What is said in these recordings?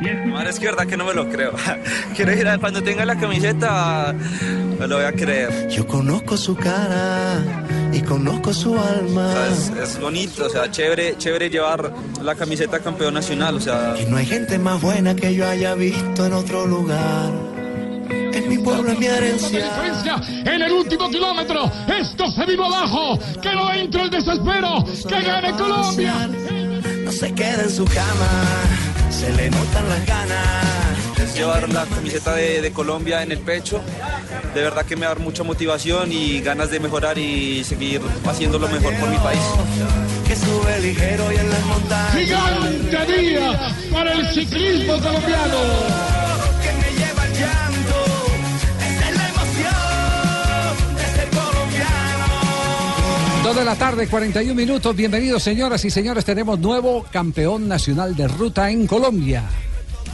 Y es que verdad que no me lo creo. Quiero ir a cuando tenga la camiseta, me lo voy a creer. Yo conozco su cara y conozco su O alma. sea, es, es bonito, o sea, chévere, chévere llevar la camiseta campeón nacional, o sea, Y no hay gente más buena que yo haya visto en otro lugar. Es mi pueblo, es mi herencia. en el último kilómetro. Esto se vino abajo. Que no entre el desespero. Que gane Colombia. No se queda en su cama, se le notan las ganas. es llevar la camiseta de, de Colombia en el pecho. De verdad que me da mucha motivación y ganas de mejorar y seguir haciendo lo mejor por mi país. Que sube ligero y en las montañas. Gigante día para el ciclismo colombiano. Que me lleva el Dos de la tarde, 41 minutos. Bienvenidos, señoras y señores. Tenemos nuevo campeón nacional de ruta en Colombia.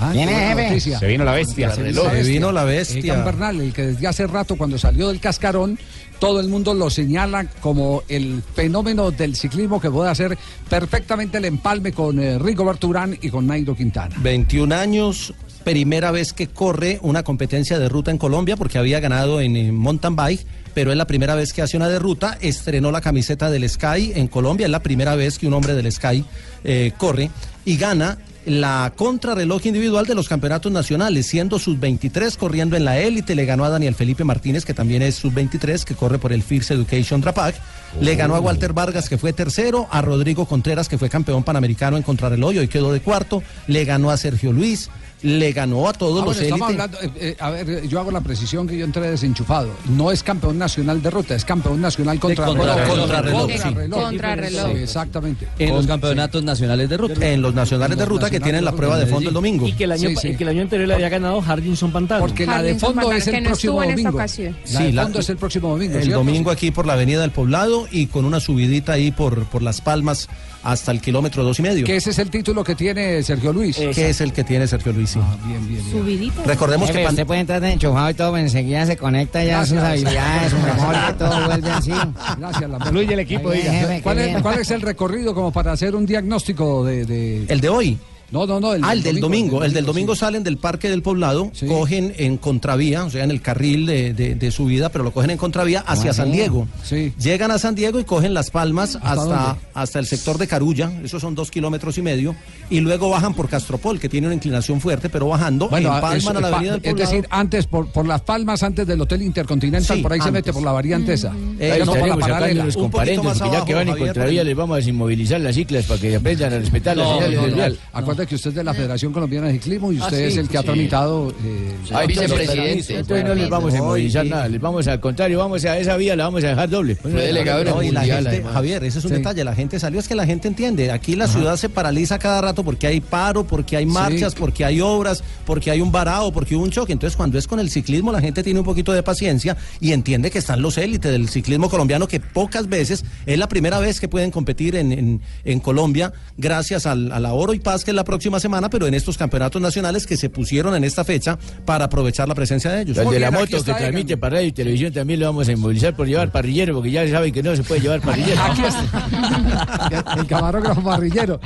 Ah, qué buena noticia. Se vino la bestia. Se vino la bestia. Egan Bernal, el que desde hace rato, cuando salió del cascarón, todo el mundo lo señala como el fenómeno del ciclismo que puede hacer perfectamente el empalme con eh, Rigoberto Urán y con Nairo Quintana. 21 años, primera vez que corre una competencia de ruta en Colombia porque había ganado en, eh, mountain bike, pero es la primera vez que hace una de ruta, estrenó la camiseta del Sky en Colombia, es la primera vez que un hombre del Sky eh, corre y gana la contrarreloj individual de los campeonatos nacionales, siendo sub-23 corriendo en la élite, le ganó a Daniel Felipe Martínez, que también es sub-23, que corre por el First Education Drapac, le ganó a Walter Vargas, que fue tercero, a Rodrigo Contreras, que fue campeón panamericano en contrarreloj y hoy quedó de cuarto, le ganó a Sergio Luis, le ganó a todos Ah, los bueno, hablando, eh, eh, a ver, yo hago la precisión que yo entré desenchufado. No es campeón nacional de ruta, es campeón nacional contra contrarreloj. Contrarreloj, sí. Contrarreloj. Sí, exactamente. En los campeonatos nacionales de ruta. En los nacionales de Los ruta que tienen la prueba de fondo el domingo. Y que el año, Sí, sí. y que el año anterior le había ganado Harrison Pantano. Porque la de fondo Pantano, es el próximo domingo. La de la- fondo es el próximo domingo. El ¿cierto? domingo aquí por la avenida del Poblado y con una subidita ahí por, por Las Palmas hasta el kilómetro dos y medio. Que ese es el título que tiene Sergio Luis. que es el que tiene Sergio Luis. sí. Ah, bien, bien, bien. Subidito. Recordemos que Jefe, Pan- usted puede entrar de enchufado y todo, pues enseguida se conecta ya sus Gracias. habilidades, su memoria, todo vuelve así. Gracias. Fluye el equipo, Ahí, diga. jefe, ¿Cuál, es, cuál es el recorrido como para hacer un diagnóstico de... de- el de hoy. No, no, no. ah, el del domingo. El del domingo sí. salen del Parque del Poblado, Sí. cogen en contravía, o sea, en el carril de, de- de subida, pero lo cogen en contravía hacia? San Diego. Sí. Llegan a San Diego y cogen Las Palmas ¿Hasta hasta, el sector de Carulla, esos son dos kilómetros y medio, y luego bajan por Castropol, que tiene una inclinación fuerte, pero bajando, Bueno, empalman es, a la pa- avenida del es Poblado. decir, antes por, por Las Palmas, antes del Hotel Intercontinental, Sí, por ahí se mete por la variante esa. Eh, no por la paralela. los comparendos, porque ya que van en contravía les vamos a inmovilizar las ciclas para que aprendan a respetar No, no, que usted es de la Federación Colombiana de Ciclismo y usted Ah, es sí, el que ha tramitado. eh, Ay, vicepresidente. Entonces no les vamos a inmovilizar nada, les vamos al contrario, vamos a esa vía la vamos a dejar doble. No, y la gente, Javier, ese es un Sí. detalle. La gente salió, es que la gente entiende. Aquí la ciudad se paraliza cada rato porque hay paro, porque hay marchas, porque hay obras, porque hay un varado, porque hubo un choque. Entonces, cuando es con el ciclismo, la gente tiene un poquito de paciencia y entiende que están los élites del ciclismo colombiano, que pocas veces es la primera vez que pueden competir en, en- en Colombia, gracias al- a la Oro y Paz, que es la próxima semana, pero en estos campeonatos nacionales que se pusieron en esta fecha para aprovechar la presencia de ellos. Al de la bien, moto que transmite para radio y televisión también lo vamos a inmovilizar por llevar parrillero, porque ya saben que no se puede llevar parrillero. Aquí está. el camarógrafo parrillero.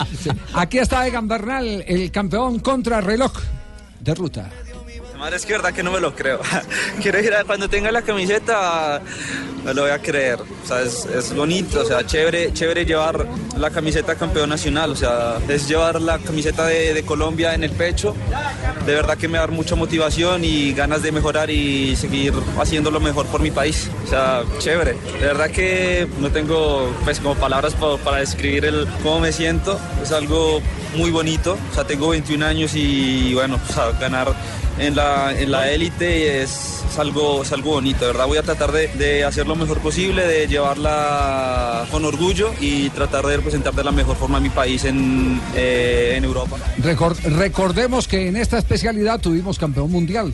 Aquí está Egan Bernal, el campeón contra reloj de ruta. Madre, es que verdad que no me lo creo. Quiero ir a, cuando tenga la camiseta, me lo voy a creer. O sea, es, es bonito, o sea, chévere, chévere llevar la camiseta campeón nacional. O sea, es llevar la camiseta de, de Colombia en el pecho. De verdad que me da mucha motivación y ganas de mejorar y seguir haciendo lo mejor por mi país. O sea, chévere. De verdad que no tengo pues como palabras pa- para describir el cómo me siento. Es algo muy bonito. O sea, tengo 21 años y bueno, o sea, ganar en la, en la élite es, es algo, es algo bonito, de verdad voy a tratar de, de hacer lo mejor posible, de llevarla con orgullo y tratar de representar de la mejor forma a mi país en, eh, en Europa. Recor- recordemos que en esta especialidad tuvimos campeón mundial.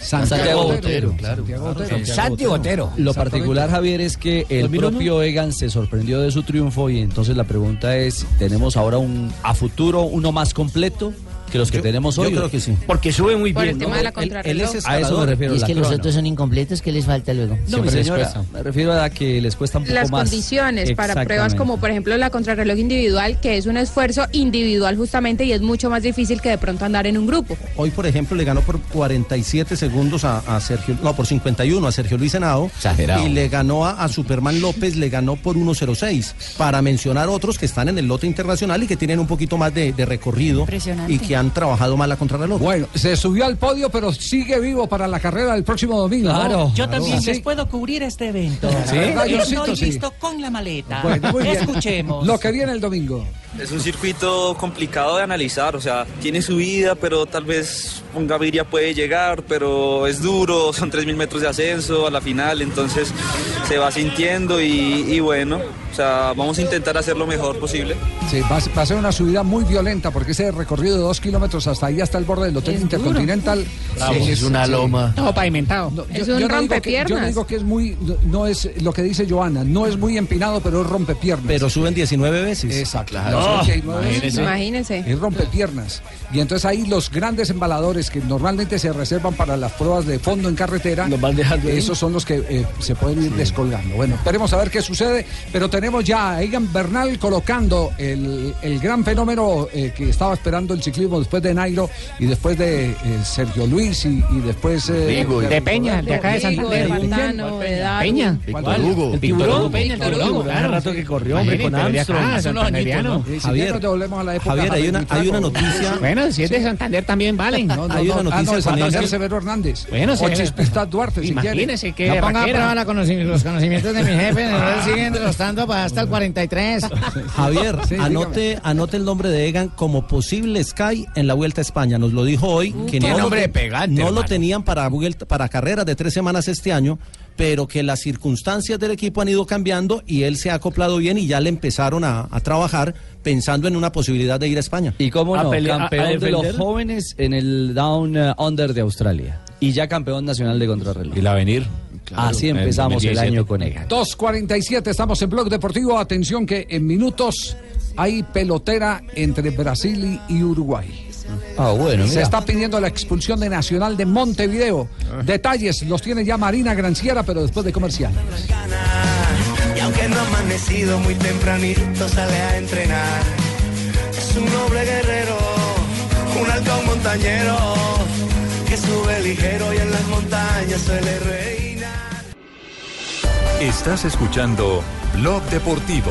Santiago Botero, claro. Santiago Botero. Santi Botero. Lo particular, Javier, es que el ¿Terminó, propio Egan se sorprendió de su triunfo y entonces la pregunta es, ¿tenemos ahora un a futuro uno más completo que los que tenemos yo hoy? creo que sí. Porque sube muy Por bien. el tema ¿no? de la contrarreloj. A eso me refiero. Y es que los otros son incompletos, ¿qué les falta luego? No, mi Siempre les señora, cuesta. me refiero a que les cuesta un poco las más. condiciones para pruebas como por ejemplo la contrarreloj individual, que es un esfuerzo individual justamente y es mucho más difícil que de pronto andar en un grupo. Hoy, por ejemplo, le ganó por 47 segundos a, a Sergio, no, por 51 a Sergio Luis Henao. Exagerado. Y le ganó a, a Superman López, le ganó por 1.06. Para mencionar otros que están en el lote internacional y que tienen un poquito más de, de recorrido Impresionante. y que han trabajado más la contrarreloj. Bueno, se subió al podio, pero sigue vivo para la carrera del próximo domingo. ¿no? Yo también les puedo cubrir este evento. ¿Sí? ¿Verdad, Estoy? Sí. listo con la maleta. Bueno, muy bien. Escuchemos. Lo que viene el domingo. Es un circuito complicado de analizar, o sea, tiene subida, pero tal vez un Gaviria puede llegar, pero es duro, son 3.000 metros de ascenso a la final, entonces se va sintiendo y, y bueno, o sea, vamos a intentar hacer lo mejor posible. Sí, va, a- va a ser una subida muy violenta porque ese recorrido de dos kilómetros hasta ahí, hasta el borde del Hotel Intercontinental. Bravo, es una loma. Todo pavimentado. Es un no digo que- rompepiernas. yo no digo que es muy, no es lo que dice Joana, no es muy empinado, pero es rompepiernas. Pero suben 19 veces. Exacto. Claro. Hay nueve veces. Imagínense. Es rompepiernas. Y entonces ahí los grandes embaladores que normalmente se reservan para las pruebas de fondo en carretera, esos son los que eh, se pueden ir descolgando. Bueno, esperemos a ver qué sucede, pero tenemos ya a Egan Bernal colocando el, el gran fenómeno eh, que estaba esperando el ciclismo después de Nairo y después de eh, Sergio Luis y, y después eh, Rigo, de Peña, de acá de Santander. de de. Peña. ¿Cuál? Hugo. Víctor Peña, el Hugo. Hace rato que corrió, hombre, con de Armstrong. Javier, a la época Javier, hay una, noticia. Bueno, si es de Santander también vale. No, no, Hay no. una Ah, no, noticia con Santander él. Severo Hernández. Bueno, o Severo. Chispistad Duarte, si quiere. Imagínese que No ponga a prueba los conocimientos de mi jefe, nos siguen rostando para hasta el 43. Javier, Sí, anote, anote el nombre de Egan como posible Sky en la Vuelta a España. Nos lo dijo hoy que qué no, lo, nombre te- pegante, no lo hermano. tenían para, vuelta, para carreras de tres semanas este año, pero que las circunstancias del equipo han ido cambiando y él se ha acoplado bien y ya le empezaron a, a trabajar pensando en una posibilidad de ir a España. Y cómo A no, pelear- a- a campeón de los jóvenes en el Down uh, Under de Australia. Y ya campeón nacional de contrarreloj. Y la venir. Así en empezamos el 2017. año con Egan. 2.47, estamos en Blog Deportivo. Atención que en minutos hay pelotera entre Brasil y Uruguay. Ah, bueno, Se mira. está pidiendo la expulsión de Nacional de Montevideo. Detalles los tiene ya Marina Granciera, pero después de comercial. Y aunque no ha amanecido muy tempranito, sale a entrenar. Es un noble guerrero, un halcón montañero, que sube ligero y en las montañas suele reinar. Estás escuchando Blog Deportivo.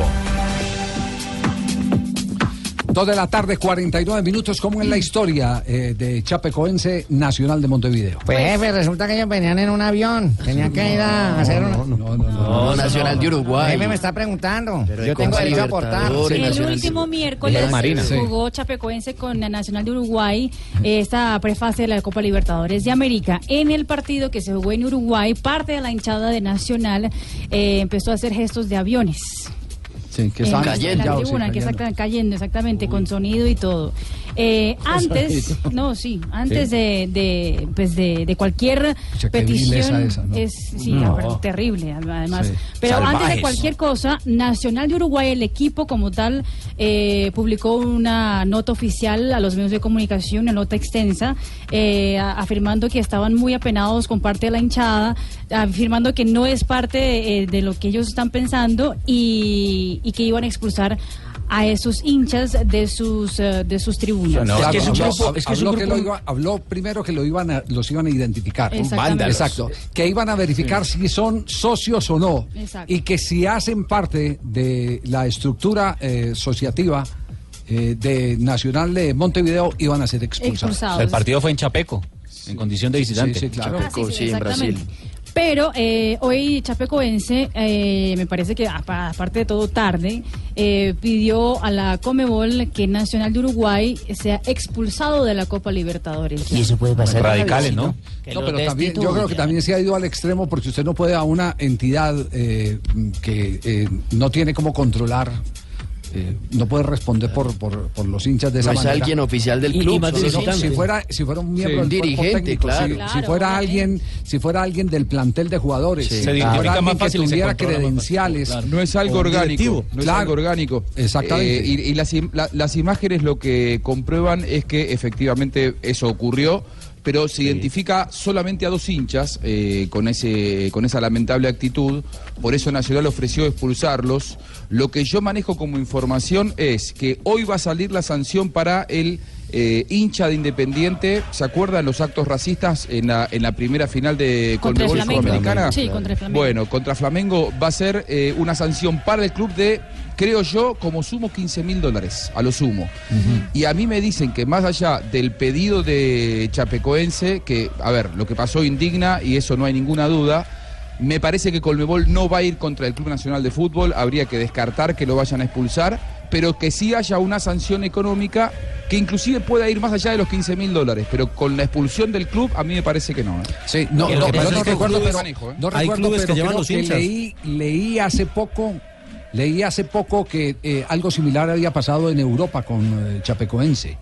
Dos de la tarde, 49 minutos, como en la historia eh, de Chapecoense Nacional de Montevideo. Pues jefe, resulta que ellos venían en un avión. Tenían que ir a hacer una... No, Nacional de Uruguay. Jefe me está preguntando. Pero Yo tengo Copa derecho a aportar. Libertadores, El último miércoles jugó Chapecoense con la Nacional de Uruguay esta prefase de la Copa Libertadores de América. En el partido que se jugó en Uruguay, parte de la hinchada de Nacional eh, empezó a hacer gestos de aviones. Sí, que en la tribuna, exacta- cayendo, exactamente, con sonido y todo. Eh, antes, no, sí, antes de, de, pues de, de cualquier Pucha, petición, esa, ¿no? es sí, No. terrible, además. Sí. Pero antes de cualquier cosa, Nacional de Uruguay, el equipo como tal, eh, publicó una nota oficial a los medios de comunicación, una nota extensa, eh, afirmando que estaban muy apenados con parte de la hinchada, afirmando que no es parte de, eh, de lo que ellos están pensando y, y y que iban a expulsar a esos hinchas de sus eh, de sus tribunas. Claro, es que es un habló- grupo- es que habló lo iba- habló primero que lo iban a, los iban a identificar. Exactamente. Exacto. Que iban a verificar si son socios o no. Exacto. Y que si hacen parte de la estructura eh, asociativa eh, de Nacional de Montevideo, iban a ser expulsados. Expulsados. El partido fue en Chapeco, en condición de visitante. Sí, sí, claro. Ah, sí, sí, exactamente. Pero eh, hoy Chapecoense, eh, me parece que apa- aparte de todo tarde, eh, pidió a la Comebol que Nacional de Uruguay sea expulsado de la Copa Libertadores. Y eso puede pasar. Radicales, ¿no? No, pero también, yo creo que también se ha ido al extremo porque usted no puede a una entidad eh, que eh, no tiene cómo controlar, eh, no puede responder por, por, por los hinchas de esa No es manera. alguien oficial del Y- y club. más solo No, visitante. si fuera si fuera un miembro Sí. del Dirigente, técnico, claro. si- si, Claro, fuera obviamente. alguien si fuera alguien del plantel de jugadores Sí. si Se fuera identifica alguien más que fácil y se tuviera más fácil. credenciales Claro. No es algo orgánico. No es Claro. algo orgánico. Exactamente. Eh, y y las, la- las imágenes lo que comprueban es que efectivamente eso ocurrió, pero se identifica solamente a dos hinchas eh, con, ese, con esa lamentable actitud. Por eso Nacional ofreció expulsarlos. Lo que yo manejo como información es que hoy va a salir la sanción para el eh, hincha de Independiente. ¿Se acuerdan los actos racistas en la, en la primera final de Contra el Conmebol Flamengo. Sudamericana? Sí, contra el Flamengo. Bueno, contra Flamengo va a ser eh, una sanción para el club de, creo yo, como sumo 15 mil dólares, a lo sumo. Y a mí me dicen que más allá del pedido de Chapecoense, que, a ver, lo que pasó indigna y eso no hay ninguna duda, me parece que Colmebol no va a ir contra el Club Nacional de Fútbol, habría que descartar que lo vayan a expulsar, pero que sí haya una sanción económica que inclusive pueda ir más allá de los 15 mil dólares, pero con la expulsión del club a mí me parece que no. ¿eh? Sí, no, no, recuerdo, clubes pero, manejo, ¿eh? no Hay recuerdo, clubes que llevan los que hinchas. leí, leí hace poco, leí hace poco que eh, algo similar había pasado en Europa con eh, Chapecoense.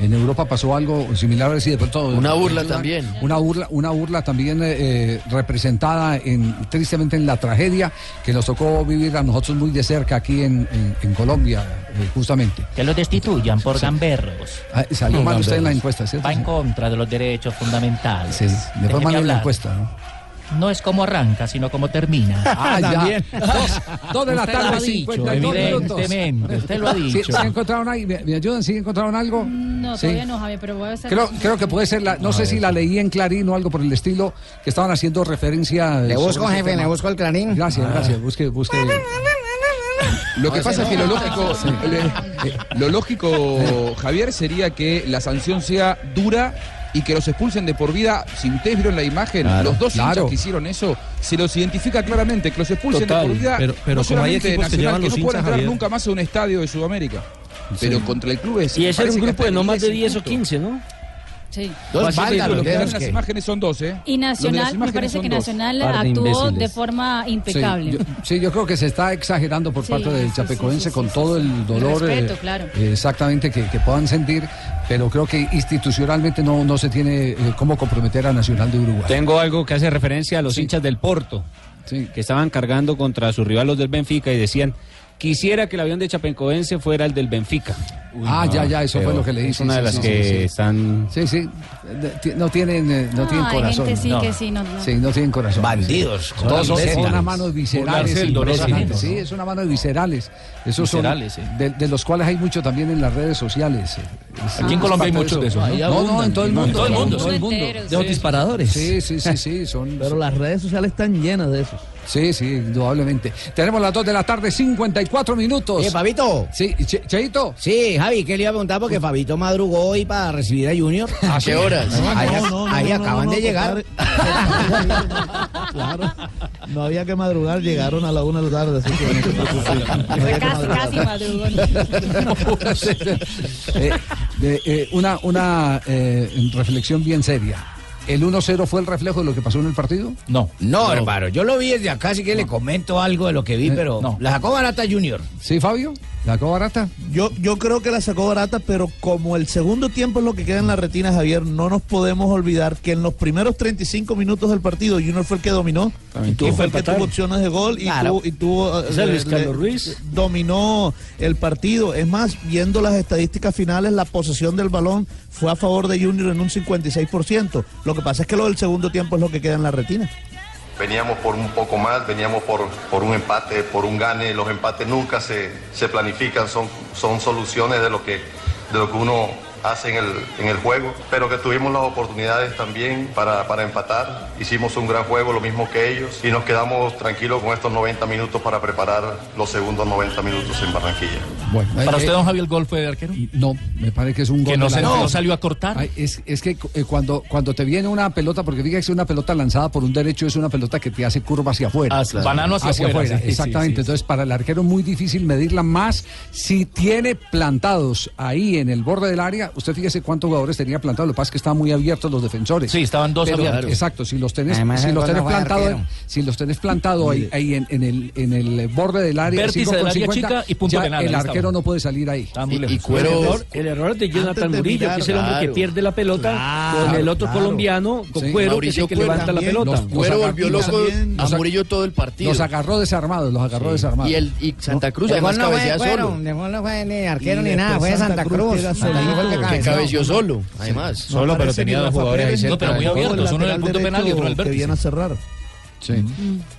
En Europa pasó algo similar, a ver si de pronto Una burla también. Una burla, una burla también eh, eh, representada en, tristemente en la tragedia que nos tocó vivir a nosotros muy de cerca aquí en, en- en Colombia, eh, justamente. Que lo destituyan por gamberros. Ah, salió mal usted en la encuesta, ¿cierto? Va en contra de los derechos fundamentales. Sí, le fue Déjeme mal en la encuesta, ¿no? No es como arranca, sino como termina. Ah, ya. Dos, dos de la Usted lo tarde, ha dicho, 52 minutos. evidentemente, usted lo ha dicho. ¿sí encontraron ahí? ¿Me, me ayudan? ¿Sí encontraron algo? No, Sí. todavía no, Javier, pero voy a estar... Creo, creo que puede ser, la, no sé si la leí en Clarín o algo por el estilo, que estaban haciendo referencia. Le busco, jefe, tema. le busco el clarín. Gracias, gracias. Busque, busque. Lo que Ah, pasa es que lo lógico, eh, lo lógico, Javier, sería que la sanción sea dura y que los expulsen de por vida. Si ustedes vieron la imagen, Claro. los dos Claro. hinchas que hicieron eso, se los identifica claramente, que los expulsen Total. de por vida. Pero- pero no como hay solamente que Nacional, que no hinchas, entrar Javier. nunca más a un estadio de Sudamérica. Pero contra el club es. Y ese era un grupo de no más de 10 10 o puntos. 15, ¿no? Sí. Dos que las imágenes son dos, ¿eh? Y Nacional, me imágenes parece que. Nacional actuó de forma impecable. Sí yo, sí, yo creo que se está exagerando por Sí, parte del Chapecoense sí, sí, con sí, todo sí. el dolor El respeto, eh, claro. eh, exactamente que, que puedan sentir, pero creo que institucionalmente no, no se tiene eh, cómo comprometer a Nacional de Uruguay. Tengo algo que hace referencia a los hinchas del Porto, que estaban cargando contra sus rivales los del Benfica y decían, quisiera que el avión de Chapecoense fuera el del Benfica. ah, ya, ya, eso fue lo que le Es hice. una de sí, las sí, que sí, sí. están... Sí, sí, no tienen, eh, no No, tienen corazón. gente sí no. que sí, no- no. Sí, no tienen corazón. Bandidos, Son, con son imbéciles. unas manos viscerales. Dolor Sí, ¿no? es una mano de viscerales. Esos son Viscerales, sí. de, de los cuales hay mucho también en las redes sociales. Es- Aquí en es Colombia hay muchos de esos, eso. ¿no? No, no, en todo el En mundo. todo el mundo, En todo el mundo. De los disparadores. Sí, sí, sí, sí. Son, Pero las redes sociales están llenas de esos. Sí, sí, indudablemente. Tenemos las 2 de la tarde, 54 minutos. Eh, Fabito. Sí, Che- Cheito. Sí, Javi, ¿qué le iba a preguntar? Porque Fabito madrugó hoy para recibir a Junior. ¿A qué horas? Ahí, acaban de llegar. Claro. No había que madrugar, llegaron a la una de la tarde, así que no Casi, madrugar. casi madrugón. Eh, eh, una una eh, reflexión bien seria. ¿El 1-0 fue el reflejo de lo que pasó en el partido? No. No, hermano, yo lo vi desde acá, así que le comento algo de lo que vi, Eh, pero no. la sacó barata Junior. ¿Sí, Fabio? ¿La sacó barata? Yo, yo creo que la sacó barata, pero como el segundo tiempo es lo que queda en la retina, Javier, no nos podemos olvidar que en los primeros 35 minutos del partido Junior fue el que dominó También y tuvo fue el que tuvo opciones de gol y Claro. tuvo, y tuvo eh, Luis Carlos Ruiz. dominó el partido. Es más, viendo las estadísticas finales, la posesión del balón fue a favor de Junior en un 56%. Lo que pasa es que lo del segundo tiempo es lo que queda en la retina. veníamos por un poco más, veníamos por, por un empate, por un gane. Los empates nunca se, se planifican, son, son soluciones de lo que, de lo que uno hace en el, en el juego, pero que tuvimos las oportunidades también para, para empatar. Hicimos un gran juego, lo mismo que ellos, y nos quedamos tranquilos con estos 90 minutos para preparar los segundos 90 minutos en Barranquilla. Bueno, ¿Para eh, usted, don Javier, el gol fue de arquero? No, me parece que es un ¿Que gol. no de se- la- no salió a cortar? Ay, es, es que eh, cuando, cuando te viene una pelota, porque fíjate que una pelota lanzada por un derecho es una pelota que te hace curva hacia afuera. Ah, claro. Banano hacia afuera, sí, exactamente. sí, sí. Entonces, para el arquero es muy difícil medirla más si tiene plantados ahí en el borde del área. Usted fíjese cuántos jugadores tenía plantados. Lo que pasa es que estaban muy abiertos los defensores. Sí, estaban dos Pero, abiertos. Exacto, si los tenés, Además, si los tenés plantado, si los tenés plantado ahí, ahí en, en el, en el borde del área, Vértice 5 con del área 50, chica y punto ya penal, el estaba. arquero no puede salir ahí. muy Y, lejos. y Cuero- El error- error, el error de Jonathan de Murillo, mirar, que es el hombre claro. que pierde la pelota Claro, con el otro claro. colombiano, con Sí. Cuero, que es el que Cuero levanta la también. pelota. Los- Cuero los volvió loco a los- Murillo todo el partido. Los agarró desarmados, los agarró desarmados. Y, el, y Santa Cruz además no fue cabecea solo. no ni arquero ni nada, fue de Santa Cruz. Que que Que cabeció. cabeció solo, además. No aparece ni Rafa Pérez, No, pero muy abiertos, uno en el punto penal y otro en el derecho que vértice. viene a cerrar. Sí.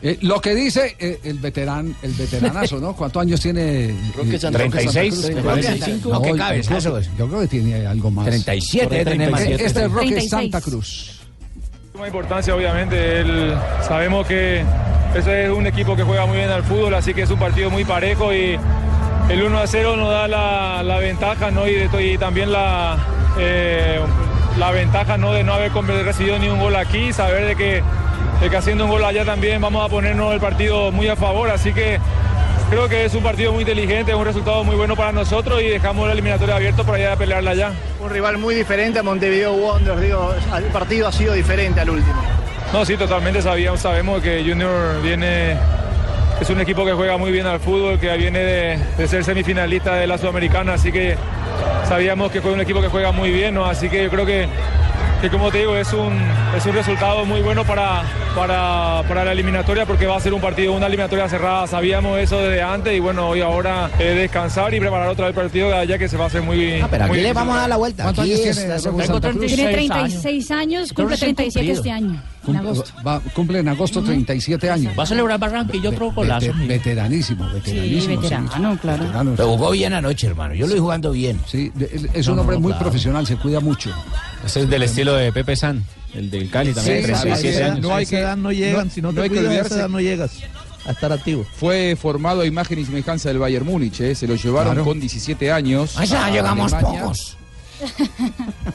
Eh, lo que dice eh, el veterán, el veteranazo, ¿no? ¿Cuántos años tiene? Roque eh, Santa Roque Cruz. 36, Cruz? 35. No, No, qué yo creo que- Yo creo que tiene algo más. 37 debe tener más. Eh, Este es Roque 36. Santa Cruz. Suma importancia, obviamente. El- sabemos que ese es un equipo que juega muy bien al fútbol, así que es un partido muy parejo y el 1 a 0 nos da la, la ventaja ¿no? y, de- y también la, eh, la ventaja ¿no? de no haber recibido ni un gol aquí, saber de que, de que haciendo un gol allá también vamos a ponernos el partido muy a favor, así que creo que es un partido muy inteligente, un resultado muy bueno para nosotros y dejamos la eliminatoria abierta para ir a pelearla allá. Un rival muy diferente a Montevideo Wanderers, digo, el partido ha sido diferente al último. No, sí, totalmente sabíamos, sabemos que Junior viene, es un equipo que juega muy bien al fútbol, que viene de, de ser semifinalista de la Sudamericana, así que sabíamos que fue un equipo que juega muy bien, ¿no? así que yo creo que, que como te digo, es un, es un resultado muy bueno para, para, para la eliminatoria porque va a ser un partido, una eliminatoria cerrada, sabíamos eso desde antes y bueno, hoy ahora eh, descansar y preparar otra vez el partido de allá que se va a hacer muy... Ah, pero muy aquí le difícil. vamos a dar la vuelta. ¿Cuántos Aquí años tiene? Tiene 36 36 años, cumple recién 37 cumplido. este año. En Cum- agosto. va- cumple en agosto 37 años. Va a celebrar Barranquilla otro golazo. Vete- veteranísimo, veteranísimo. veterano, claro. veterano. Pero jugó bien anoche, hermano. Yo lo vi jugando bien. Sí, es un hombre muy profesional, se cuida mucho. Ese es del estilo de Pepe San, el del Cali también, Sí, 37 sí, años. No hay que- edad no llegan, no- si no, no te hay que cuidas, a esa edad no llegas a estar activo. Fue formado a imagen y semejanza del Bayern Múnich, ¿eh? se lo llevaron Claro. con 17 años. A esa a llegamos Alemania. pocos.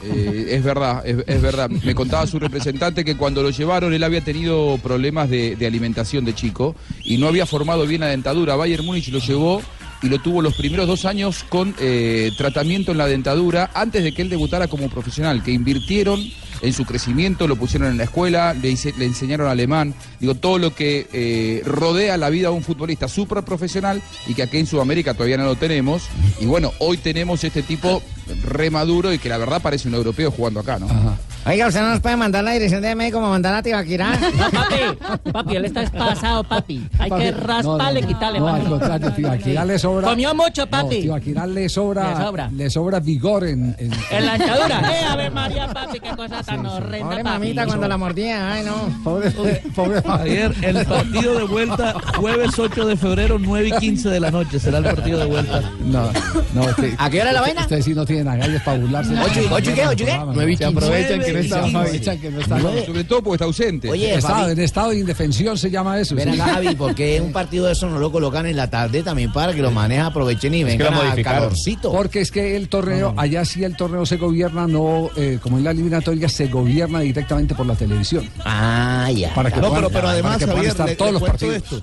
Eh, es verdad, es, es verdad. Me contaba su representante que cuando lo llevaron él había tenido problemas de, de alimentación de chico y no había formado bien la dentadura. Bayern Múnich lo llevó y lo tuvo los primeros dos años con eh, tratamiento en la dentadura antes de que él debutara como profesional, que invirtieron en su crecimiento, lo pusieron en la escuela, le, hice- le enseñaron alemán, digo, todo lo que eh, rodea la vida de un futbolista súper profesional y que aquí en Sudamérica todavía no lo tenemos. Y bueno, hoy tenemos este tipo re maduro y que la verdad parece un europeo jugando acá, ¿no? Oiga, usted no nos puede mandar la dirección de médico como mandar a Tibaquirá. No, papi, papi, él está pasado, papi. Hay Papi, que no, rasparle, no, quitarle. No, papi. al contrario, Tibaquirá le sobra. Comió mucho, No, papi. Tibaquirá le sobra, Le sobra. le sobra vigor en, en- En la dentadura. Eh, a ver, María, papi, qué cosa tan horrenda, Pobre mamita cuando la mordía, ay no. Pobre, el partido de vuelta, jueves 8 de febrero, 9 y 15 de la noche, será el partido de vuelta. No, no, usted, ¿A qué hora la usted- vaina? Ustedes sí no tienen agallas para burlarse. ¿Ocho y- ocho y qué, ocho y qué? Nueve y Se quince. aprovechan que no está aprovechan que no está. Sobre todo porque está ausente. Oye, en estado de indefensión se llama eso. ven sí. acá, Javi, ¿por qué un partido de eso no lo colocan en la tarde también para que los manes aprovechen y vengan lo a calorcito? Porque es que el torneo, allá sí el torneo se gobierna, no eh, como en la eliminatoria, se gobierna directamente por la televisión. Ah, ya. Para que No, puedan- pero, pero para además, que puedan Javier, estar le- todos le los partidos. esto.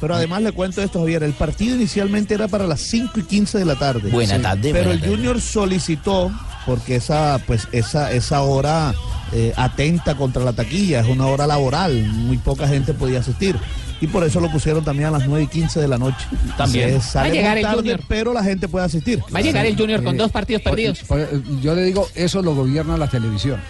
Pero además le cuento esto, Javier. El partido inicialmente era para las 5 y 15 de la tarde. Buena tarde, Pero buena el tarde. Junior solicitó, porque esa, pues, esa, esa hora eh, atenta contra la taquilla, es una hora laboral, muy poca gente podía asistir. Y por eso lo pusieron también a las 9 y 15 de la noche. También. Se sale Va a llegar muy el tarde, Junior. pero la gente puede asistir. Va a llegar el Junior con Eh, dos partidos perdidos. por- yo le digo, eso lo gobierna la televisión.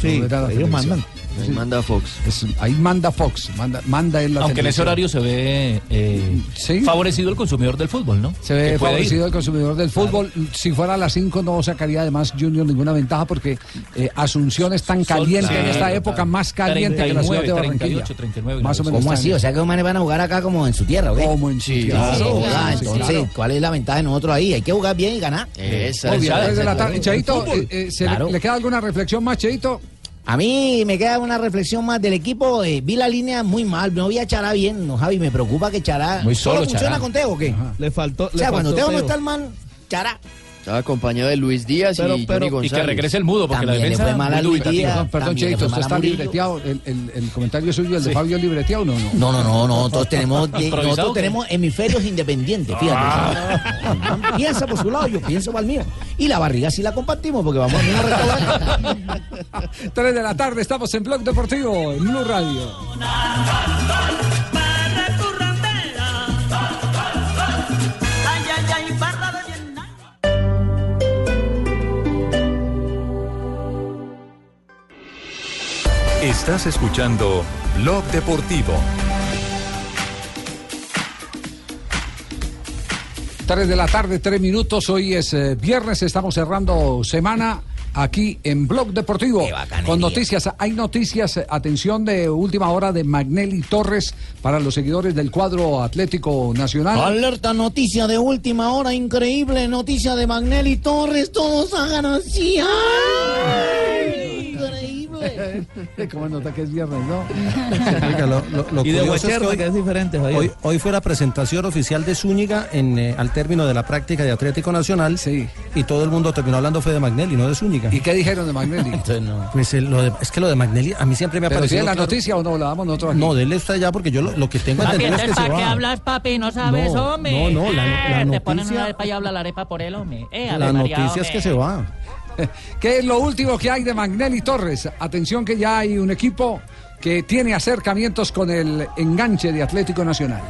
Sí, la ellos televisión. mandan. Sí. Manda Fox. Es- ahí manda Fox, manda, manda en la Aunque en ese horario se ve eh, favorecido el consumidor del fútbol, ¿no? Se ve favorecido ir. el consumidor del fútbol. Si fuera a las 5 no sacaría además Junior ninguna ventaja porque eh, Asunción es tan caliente en esta época, más caliente que la ciudad de Barranquilla. Más o menos. ¿Cómo así? O sea que manes van a jugar acá como en su tierra, ¿ok? Como en Sí, claro, sí, entonces, claro. ¿cuál es la ventaja de nosotros ahí? Hay que jugar bien y ganar. Tarde. Cheito, eh, eh, ¿se le- Claro. ¿le, queda alguna reflexión más, Cheito? A mí me queda una reflexión más del equipo. eh, vi la línea muy mal, no vi a Chará bien, no, Javi, me preocupa que Chará... Muy solo, funciona Chará. con Teo o qué? Le faltó. O sea, cuando Teo no está el man, Chará. Estaba acompañado de Luis Díaz Pero- y pero- Johnny y que González. regrese el mudo, porque la También le defensa fue Luis. Díaz. Perdón, Cheito, ¿usted está Murillo. libreteado? ¿El, el, el comentario suyo, el de Fabio, libreteado o no? no? No, no, no, no, nosotros tenemos, de- ¿Improvisado nosotros tenemos hemisferios independientes, fíjate. Ah. Piensa por su lado, yo pienso para el mío. Y la barriga sí la compartimos porque vamos al mismo restaurante. 3 de la tarde, estamos en Blog Deportivo, en Blue Radio. Estás escuchando Blog Deportivo. 3 de la tarde, 3 minutos. Hoy es eh, viernes, estamos cerrando semana aquí en Blog Deportivo. Con noticias, hay noticias, eh, atención de última hora de Magnelli Torres para los seguidores del cuadro Atlético Nacional. Alerta, noticia de última hora, increíble noticia de Magnelli Torres, todos hagan así. ¡Ay! Increíble. ¿Cómo nota que es viernes, no? Oiga, lo, lo- lo Y de curioso es que Guacherna, hoy, que es diferente, hoy, hoy fue la presentación oficial de Zúñiga en, eh, al término de la práctica de Atlético Nacional y todo el mundo terminó hablando fue de Magnelli, no de Zúñiga. ¿Y qué dijeron de Magnelli? Pues eh, lo de- es que lo de Magnelli a mí siempre me ha ¿Pero parecido... tiene la claro- noticia o no? ¿La damos nosotros aquí? No, dele usted ya porque yo lo, lo que tengo Papi, entendido es que entonces, ¿para qué hablas, papi? ¿No sabes, No, hombre? no, no, la- la Eh, Te ponen noticia- una para allá hablar la arepa por él, hombre. Eh, La María, noticia es hombre. que se va. ¿Qué es lo último que hay de Magnelli Torres? Atención que ya hay un equipo que tiene acercamientos con el enganche de Atlético Nacional.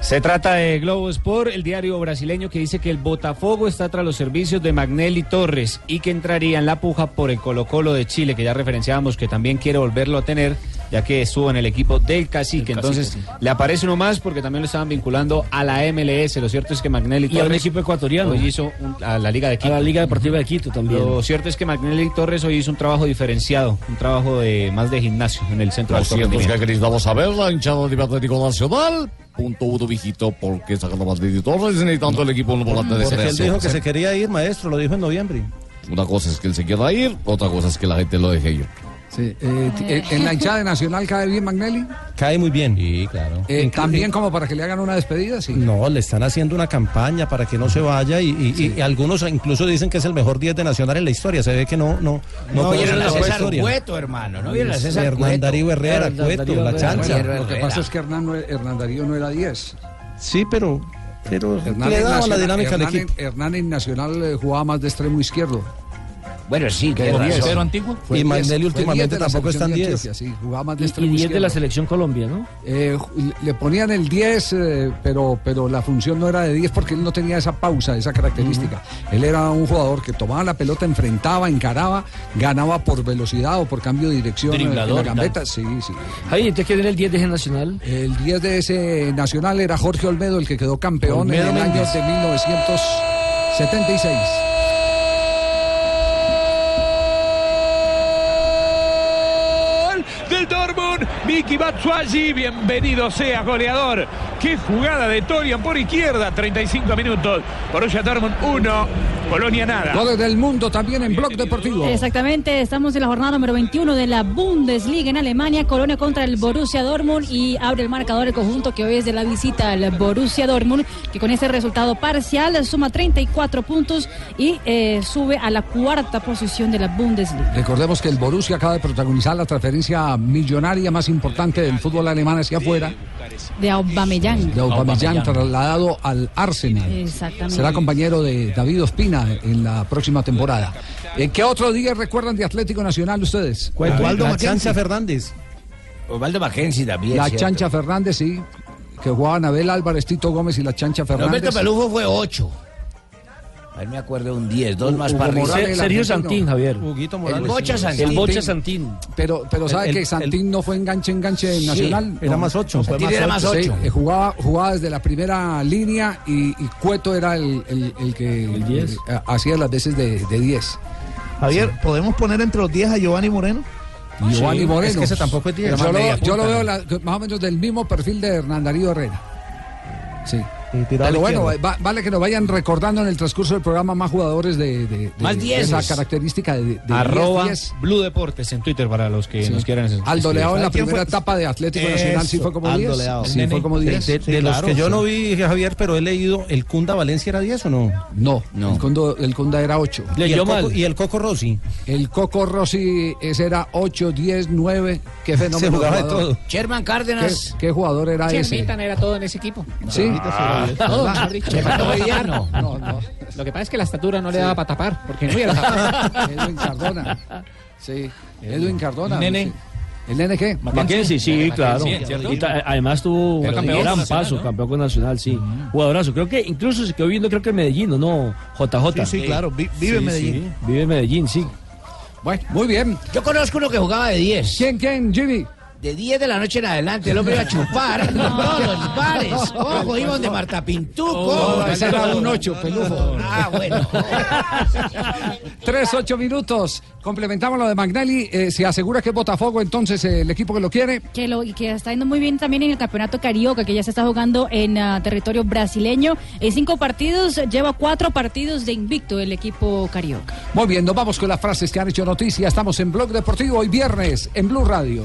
Se trata de Globo Sport, el diario brasileño que dice que el Botafogo está tras los servicios de Magnelli Torres y que entraría en la puja por el Colo Colo de Chile, que ya referenciábamos que también quiere volverlo a tener, ya que estuvo en el equipo del Cacique. Entonces, Cacique, le aparece uno más porque también lo estaban vinculando a la MLS. Lo cierto es que Magnelli Y a un Torres equipo ecuatoriano. hoy hizo un- a la Liga de Quito. A la Liga Deportiva de Quito también. Lo cierto es que Magnelli Torres hoy hizo un trabajo diferenciado, un trabajo de más de gimnasio en el centro de alto cierto es que queréis, vamos a ver la hinchada del Atlético Nacional. Punto uno, viejito, porque sacando más de Torres necesitando el equipo un volante de Porque él dijo que se quería ir, maestro, lo dijo en noviembre. Una cosa es que él se quiera ir, otra cosa es que la gente lo deje ir. Sí, eh, eh, ¿En la hinchada de Nacional cae bien Magnelli? Cae muy bien. Sí, claro. Eh, ¿También como para que le hagan una despedida? Sí. No, le están haciendo una campaña para que no se vaya y, y- y algunos incluso dicen que es el mejor 10 de Nacional en la historia. Se ve que no, no, no, No vieron la a César historia. Cueto, hermano, no vieron a César Hernán Cueto. Darío Herrera, Hernán Cueto, Darío la chancha. Lo que pasa es que Hernán, no- Hernán Darío no era 10. Sí, pero, pero Hernán le en daba la Nacional- dinámica al equipo. Hernán en Nacional eh, jugaba más de extremo izquierdo. Bueno, sí, que razón. antiguo? Fue Y 10, Magnelli últimamente 10 de la tampoco está en de 10. Antioquia, Sí, jugaba más de Y, extremo y 10 de la selección Colombia, ¿no? Eh, le ponían el 10, eh, pero, pero la función no era de 10 porque él no tenía esa pausa, esa característica. Él era un jugador que tomaba la pelota, enfrentaba, encaraba, ganaba por velocidad o por cambio de dirección eh, en Driblador la y tal. gambeta. Sí, sí. Ahí, entonces, ¿quién era el 10 de ese nacional? El 10 de ese nacional era Jorge Olmedo, el que quedó campeón Olmedo en el año de 1976. Miki Batshuayi, bienvenido sea goleador. Qué jugada de Torian por izquierda, 35 minutos. Borussia Dortmund 1, Polonia nada. Goles del mundo también en Blog Deportivo. Exactamente, estamos en la jornada número 21 de la Bundesliga en Alemania, Colonia contra el Borussia Dortmund y abre el marcador el conjunto que hoy es de la visita al Borussia Dortmund, que con ese resultado parcial suma 34 puntos y eh, sube a la cuarta posición de la Bundesliga. Recordemos que el Borussia acaba de protagonizar la transferencia millonaria más importante del fútbol alemán hacia afuera, De Aubameyang. de Aubameyang trasladado al Arsenal. Exactamente. Será compañero de David Ospina en la próxima temporada. Eh, ¿Qué otro día recuerdan de Atlético Nacional ustedes? La chancha Fernández. Osvaldo Mackenzie también. La ¿cierto? Chancha Fernández, sí. Que jugaban Abel Álvarez, Tito Gómez y la Chancha Fernández. Roberto Pelufo fue 8. A ver, me acuerdo un 10, dos más Hugo para arriba. Morales, el Sergio. Santín, Javier. Huguito El Morales. Bocha sí. Santín. El Bocha Santín. Pero, pero ¿sabe El- que el- Santín no fue enganche, enganche Sí, nacional? Era No. más ocho. Santín era más Sí, 8. eh, jugaba, jugaba desde la primera línea y, y Cueto era el, el- el que El diez. eh, hacía las veces de 10. Javier, ¿podemos poner entre los 10 a Giovanni Moreno? Giovanni Moreno. Es que ese tampoco es 10. Yo yo lo veo la- más o menos del mismo perfil de Hernán Darío Herrera. Sí. Y tirar a Pero la bueno, va- vale que nos vayan recordando en el transcurso del programa más jugadores de, de- de- Más de dieces. esa característica de, de Arroba 10, 10. Blue Deportes en Twitter para los que Sí. nos quieran. Aldo. Leao en la ¿Sabe quién primera fue? etapa de Atlético Nacional sí fue como Aldo 10. Leao. Sí, fue como De, 10. de- Sí, de los que yo no vi, Javier, pero he leído, ¿el Cunda Valencia era 10 o no? No, No. El, Condo- el Conda era 8. ¿Y el, Coco, mal. y el Coco Rossi. El Coco Rossi ese era 8, 10, 9. Qué fenómeno. Se jugaba de todo. Sherman ¿Qué, Cárdenas. qué jugador era ese? era todo en ese equipo. Sí. Todo, mejor dicho. Mediano. No, no. Lo que pasa es que la estatura no le daba para tapar, porque no hubiera tapado. Edwin Cardona. Sí, Edwin Cardona. Nene. Sí. ¿El nene qué? Mackenzie, sí, claro. Y además tuvo un gran nacional, paso, ¿no? campeón con Nacional, sí. Jugadorazo. Creo que incluso se quedó viendo, creo que en Medellín, ¿o ¿no? JJ. Sí, sí, claro. vi- Vive en Medellín. sí, vive en Medellín, sí. Bueno, muy bien. Yo conozco uno que jugaba de 10. ¿Quién, quién, Jimmy? De 10 de la noche en adelante, el hombre iba a chupar todos los bares. Ojo, iban de Marta Pintuco. No, ese era un 8, pelufo. Ah, bueno. Tres, ocho minutos. Complementamos lo de Magnelli. Eh, se asegura que es Botafogo, entonces eh, el equipo que lo quiere. que lo y que está yendo muy bien también en el campeonato carioca que ya se está jugando en ah, territorio brasileño en cinco partidos lleva cuatro partidos de invicto el equipo carioca Muy bien, nos vamos con las frases que han hecho noticia. Estamos en Blog Deportivo hoy viernes en Blue Radio.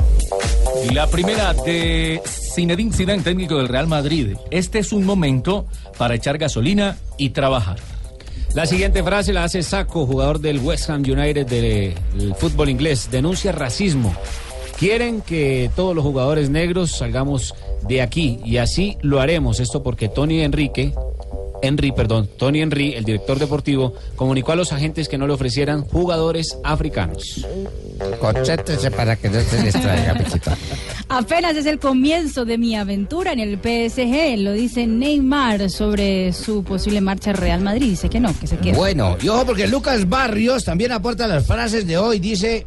La primera de Zinedine Zidane, técnico del Real Madrid. Este es un momento para echar gasolina y trabajar. La siguiente frase la hace Saco, jugador del West Ham United del fútbol inglés. Denuncia racismo. Quieren que todos los jugadores negros salgamos de aquí y así lo haremos. Esto porque Tony Enrique, Henry, perdón, Tony Henry, el director deportivo, comunicó a los agentes que no le ofrecieran jugadores africanos. Concéntrese para que no se distraiga, apenas es el comienzo de mi aventura en el PSG lo dice Neymar sobre su posible marcha al Real Madrid dice que no que se queda Bueno, y ojo porque Lucas Barrios también aporta las frases de hoy. Dice,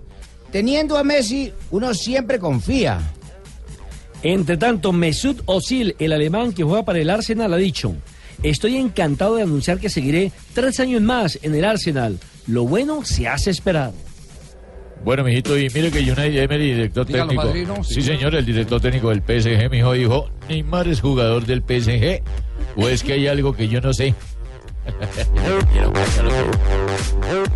teniendo a Messi, uno siempre confía. Entre tanto, Mesut Özil, el alemán que juega para el Arsenal, ha dicho: Estoy encantado de anunciar que seguiré tres años más en el Arsenal. Lo bueno se hace esperar. Bueno, mijito, y mire que Unai Emery, director Dígalo, técnico. padrino. Sí, señor, el director técnico del PSG, mi hijo dijo, Neymar es jugador del PSG. ¿O es que hay algo que yo no sé?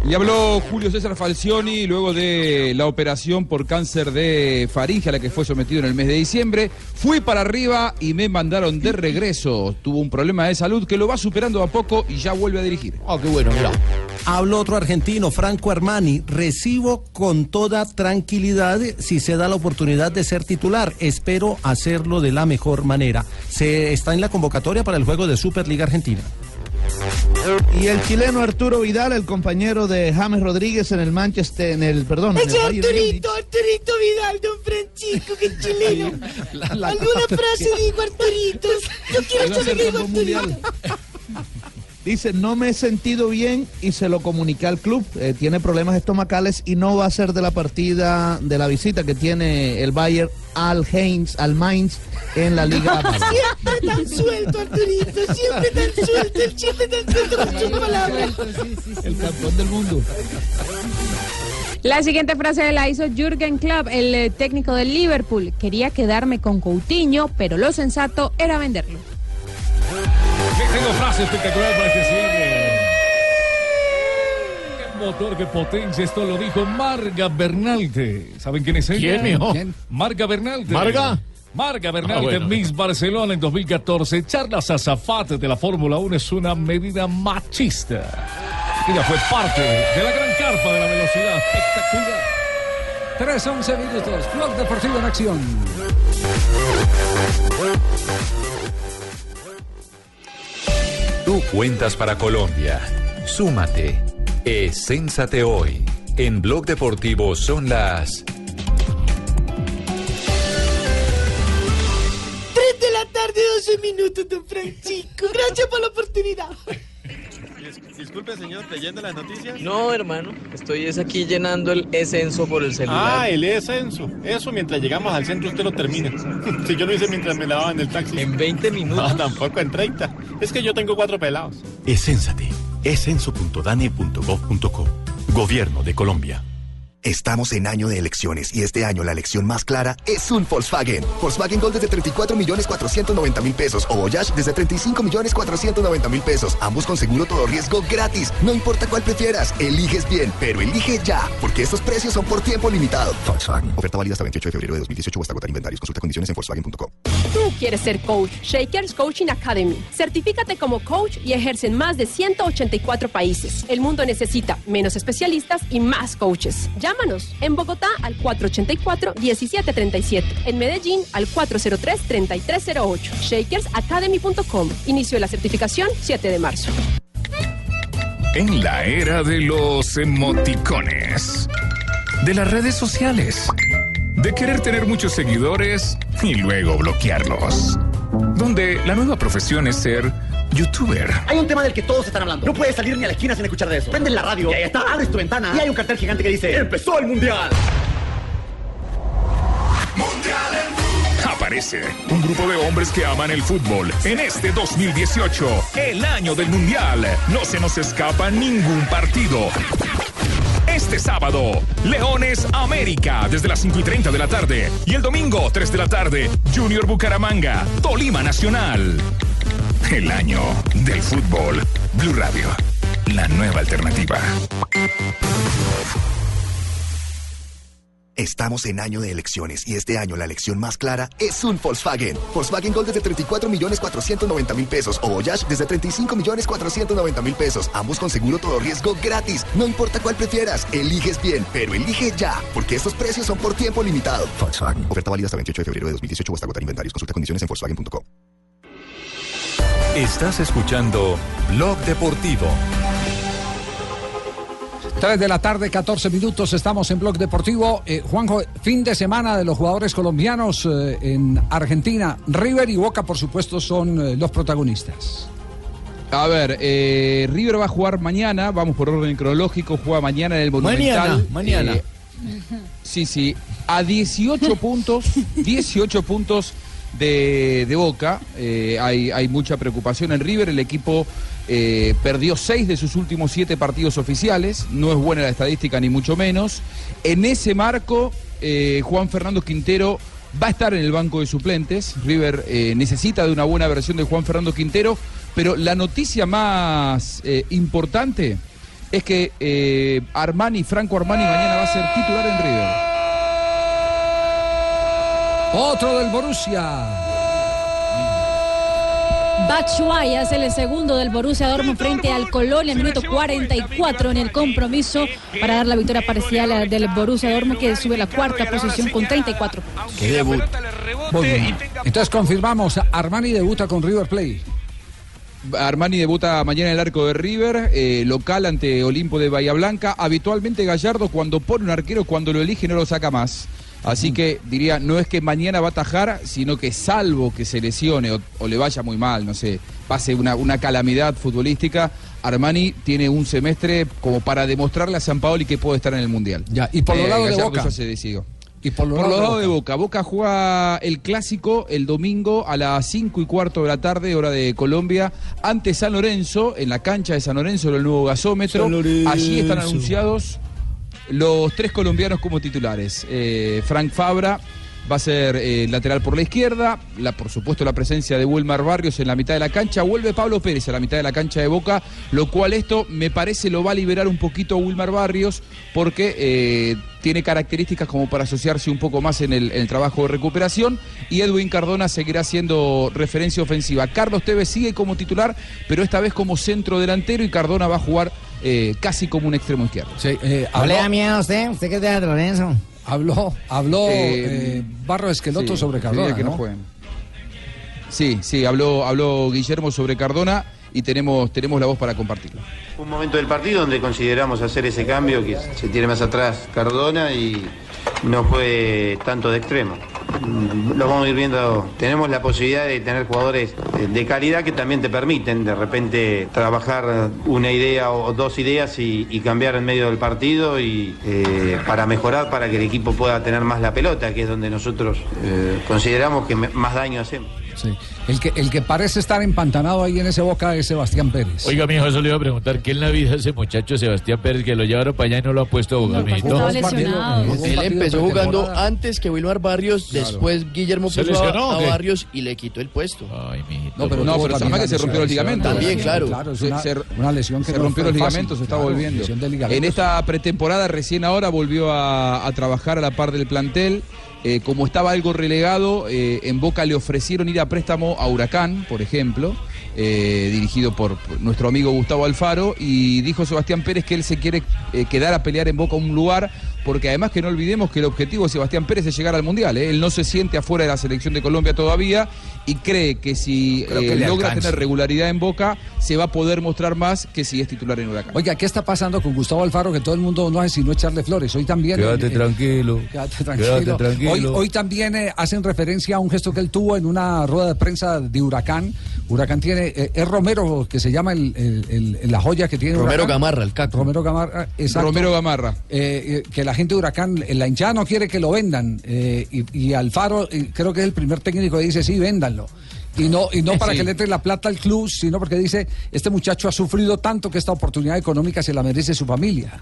Y habló Julio César Falcioni luego de la operación por cáncer de faringe a la que fue sometido en el mes de diciembre. Fui para arriba y me mandaron de regreso. Tuvo un problema de salud que lo va superando a poco y ya vuelve a dirigir. Oh, qué bueno, mira. Habló otro argentino, Franco Armani. Recibo con toda tranquilidad si se da la oportunidad de ser titular. Espero hacerlo de la mejor manera. Se está en la convocatoria para el juego de Superliga Argentina. Y el chileno Arturo Vidal, el compañero de James Rodríguez en el Manchester, en el, perdón, en el. Arturito, Arturito Vidal, don Francisco, que es chileno. ¿Alguna frase digo, Arturito? Yo quiero saber digo, campeón mundial. Dice, no me he sentido bien y se lo comuniqué al club. Eh, tiene problemas estomacales y no va a ser de la partida de la visita que tiene el Bayern al Heinz, al Mainz en la Liga. Siempre tan suelto, Arturito, siempre tan suelto, él siempre tan suelto con sus palabras. el campeón del mundo. La siguiente frase la hizo Jürgen Klopp, el eh, técnico del Liverpool. Quería quedarme con Coutinho, pero lo sensato era venderlo. Tengo frase espectacular para este cierre. Qué motor, qué potencia. Esto lo dijo Marga Bernalte. ¿Saben quién es ella? ¿Quién, mijo? ¿Quién? Marga Bernalte. ¿Marga? Marga Bernalte, Ah, bueno. Miss Barcelona en 2014. Charlas azafates de la Fórmula 1 es una medida machista. Ella fue parte de la gran carpa de la velocidad espectacular. 3, 11 minutos. Blog Deportivo en acción. Tú cuentas para Colombia. Súmate. Escénsate hoy. En Blog Deportivo son las. 3 de la tarde, 12 minutos, don Francisco. Gracias por la oportunidad. Disculpe, señor, leyendo las noticias. No, hermano, estoy es aquí llenando el e-censo por el celular. Ah, el e-censo. Eso mientras llegamos al centro usted lo termina. Si yo lo hice mientras me lavaba en el taxi. ¿En 20 minutos? No, tampoco en 30. Es que yo tengo cuatro pelados. Escénsate. Escenso.dane.gov.co. Gobierno de Colombia. Estamos en año de elecciones y este año la elección más clara es un Volkswagen. Volkswagen Gol desde 34 millones 490 mil pesos o Voyage desde 35 millones 490 mil pesos. Ambos con seguro todo riesgo gratis. No importa cuál prefieras, eliges bien, pero elige ya, porque estos precios son por tiempo limitado. Volkswagen. Oferta válida hasta 28 de febrero de 2018 o hasta agotar inventarios. Consulta condiciones en Volkswagen.com. Tú quieres ser coach. Shakers Coaching Academy. Certifícate como coach y ejerce en más de 184 países. El mundo necesita menos especialistas y más coaches. Llámanos en Bogotá al 484-1737. En Medellín al 403-3308. Shakersacademy.com. Inicio de la certificación 7 de marzo. En la era de los emoticones, de las redes sociales, de querer tener muchos seguidores y luego bloquearlos. Donde la nueva profesión es ser youtuber. Hay un tema del que todos están hablando. No puedes salir ni a la esquina sin escuchar de eso. Prendes la radio y ahí está, abres tu ventana y hay un cartel gigante que dice ¡Empezó el Mundial! Aparece un grupo de hombres que aman el fútbol en este 2018, el año del Mundial. No se nos escapa ningún partido. Este sábado, Leones América, desde las 5 y 30 de la tarde. Y el domingo, 3 de la tarde, Junior Bucaramanga, Tolima Nacional. El año del fútbol. Blue Radio, la nueva alternativa. Estamos en año de elecciones y este año la elección más clara es un Volkswagen. Volkswagen Gol desde 34 millones 490 mil pesos o Voyage desde 35 millones 490 mil pesos. Ambos con seguro todo riesgo gratis. No importa cuál prefieras, eliges bien, pero elige ya, porque estos precios son por tiempo limitado. Volkswagen. Oferta válida hasta 28 de febrero de 2018 o hasta agotar inventarios. Consulta condiciones en Volkswagen.com. Estás escuchando Blog Deportivo. 3 de la tarde, 14 minutos, estamos en Blog Deportivo. Eh, Juanjo, fin de semana de los jugadores colombianos eh, en Argentina. River y Boca, por supuesto, son eh, los protagonistas. A ver, eh, River va a jugar mañana, vamos por orden cronológico, juega mañana en el Monumental. Mañana, mañana. Eh, sí, sí, a 18 puntos, 18 puntos de, de Boca. Eh, hay, hay mucha preocupación en River, el equipo eh, perdió 6 de sus últimos 7 partidos oficiales, no es buena la estadística ni mucho menos. En ese marco, eh, Juan Fernando Quintero va a estar en el banco de suplentes. River necesita de una buena versión de Juan Fernando Quintero, pero la noticia más importante es que Armani, Franco Armani, mañana va a ser titular en River. Otro del Borussia. Batshuayi es el segundo del Borussia Dortmund frente al Colonia, minuto 44 en el compromiso para dar la victoria parcial del Borussia Dortmund que sube a la cuarta posición con 34 puntos. Qué debut. Muy bien. Entonces confirmamos, Armani debuta con River Plate. Armani debuta mañana en el arco de River, eh, local ante Olimpo de Bahía Blanca. Habitualmente Gallardo cuando pone un arquero, cuando lo elige no lo saca más. Así que diría, no es que mañana va a atajar, sino que salvo que se lesione o, o le vaya muy mal, no sé, pase una, una calamidad futbolística, Armani tiene un semestre como para demostrarle a San Paoli que puede estar en el Mundial. Ya, y por los lados de Boca. se decidió. Y por los lados los de Boca. Boca juega el clásico el domingo a las 5 y cuarto de la tarde, hora de Colombia, ante San Lorenzo, en la cancha de San Lorenzo, el nuevo gasómetro. Allí están anunciados los tres colombianos como titulares. Eh, Frank Fabra va a ser eh, lateral por la izquierda, por supuesto la presencia de Wilmar Barrios en la mitad de la cancha, vuelve Pablo Pérez a la mitad de la cancha de Boca, lo cual esto me parece lo va a liberar un poquito a Wilmar Barrios porque eh, tiene características como para asociarse un poco más en el, en el trabajo de recuperación y Edwin Cardona seguirá siendo referencia ofensiva. Carlos Tevez sigue como titular, pero esta vez como centro delantero y Cardona va a jugar eh, casi como un extremo izquierdo. ¿No le da miedo a usted? ¿Usted qué es de Lorenzo? Habló, habló Eh, eh, Barro Esqueloto Sí, sobre Cardona, que no ¿no? Sí, sí, habló, habló Guillermo sobre Cardona y tenemos, tenemos la voz para compartirlo. Un momento del partido donde consideramos hacer ese cambio que se tiene más atrás Cardona y no fue tanto de extremo. Lo vamos a ir viendo. Tenemos la posibilidad de tener jugadores de calidad que también te permiten de repente trabajar una idea o dos ideas y, cambiar en medio del partido y eh, para mejorar, para que el equipo pueda tener más la pelota, que es donde nosotros eh, consideramos que más daño hacemos. Sí. El que, el que parece estar empantanado ahí en ese boca es Sebastián Pérez. Oiga, mijo, eso le iba a preguntar. ¿Qué en la vida ese muchacho Sebastián Pérez que lo llevaron para allá y no lo ha puesto a jugar, mijito? estaba lesionado. Él empezó jugando antes que Wilmar Barrios, Claro. después Guillermo ¿Se puso a, lesionó? Barrios y le quitó el puesto. Ay, mijito. No, pero, no, pero además que se rompió los ligamentos. También, claro. es una, lesión que se no rompió los ligamentos, se está Claro, volviendo. En esta pretemporada recién ahora volvió a, a trabajar a la par del plantel. Eh, como estaba algo relegado, eh, en Boca le ofrecieron ir a préstamo a Huracán, por ejemplo, eh, dirigido por, por nuestro amigo Gustavo Alfaro, y dijo Sebastián Pérez que él se quiere quedar a pelear en Boca un lugar, porque además que no olvidemos que el objetivo de Sebastián Pérez es llegar al Mundial. Él no se siente afuera de la selección de Colombia todavía y cree que si que eh, logra tener regularidad en Boca, se va a poder mostrar más que si es titular en Huracán. Oiga, ¿qué está pasando con Gustavo Alfaro? Que todo el mundo no hace sino echarle flores. Hoy también. Quédate eh, tranquilo. Quédate tranquilo. Quédate tranquilo. Hoy, hoy también eh, hacen referencia a un gesto que él tuvo en una rueda de prensa de Huracán. Huracán tiene, eh, es Romero, que se llama el, el- el- la joya que tiene Romero Huracán. Gamarra, el caco. Romero Gamarra, exacto. Romero Gamarra. Eh, eh, que la gente de Huracán, eh, la hinchada no quiere que lo vendan. eh, y, y Alfaro, eh, creo que es el primer técnico que dice, sí, véndanlo. Y no, y no para Sí. que le entre la plata al club, sino porque dice, este muchacho ha sufrido tanto que esta oportunidad económica se la merece su familia.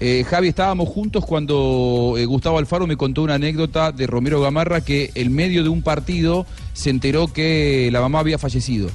Eh, Javi, estábamos juntos cuando eh, Gustavo Alfaro me contó una anécdota de Romero Gamarra que en medio de un partido se enteró que la mamá había fallecido.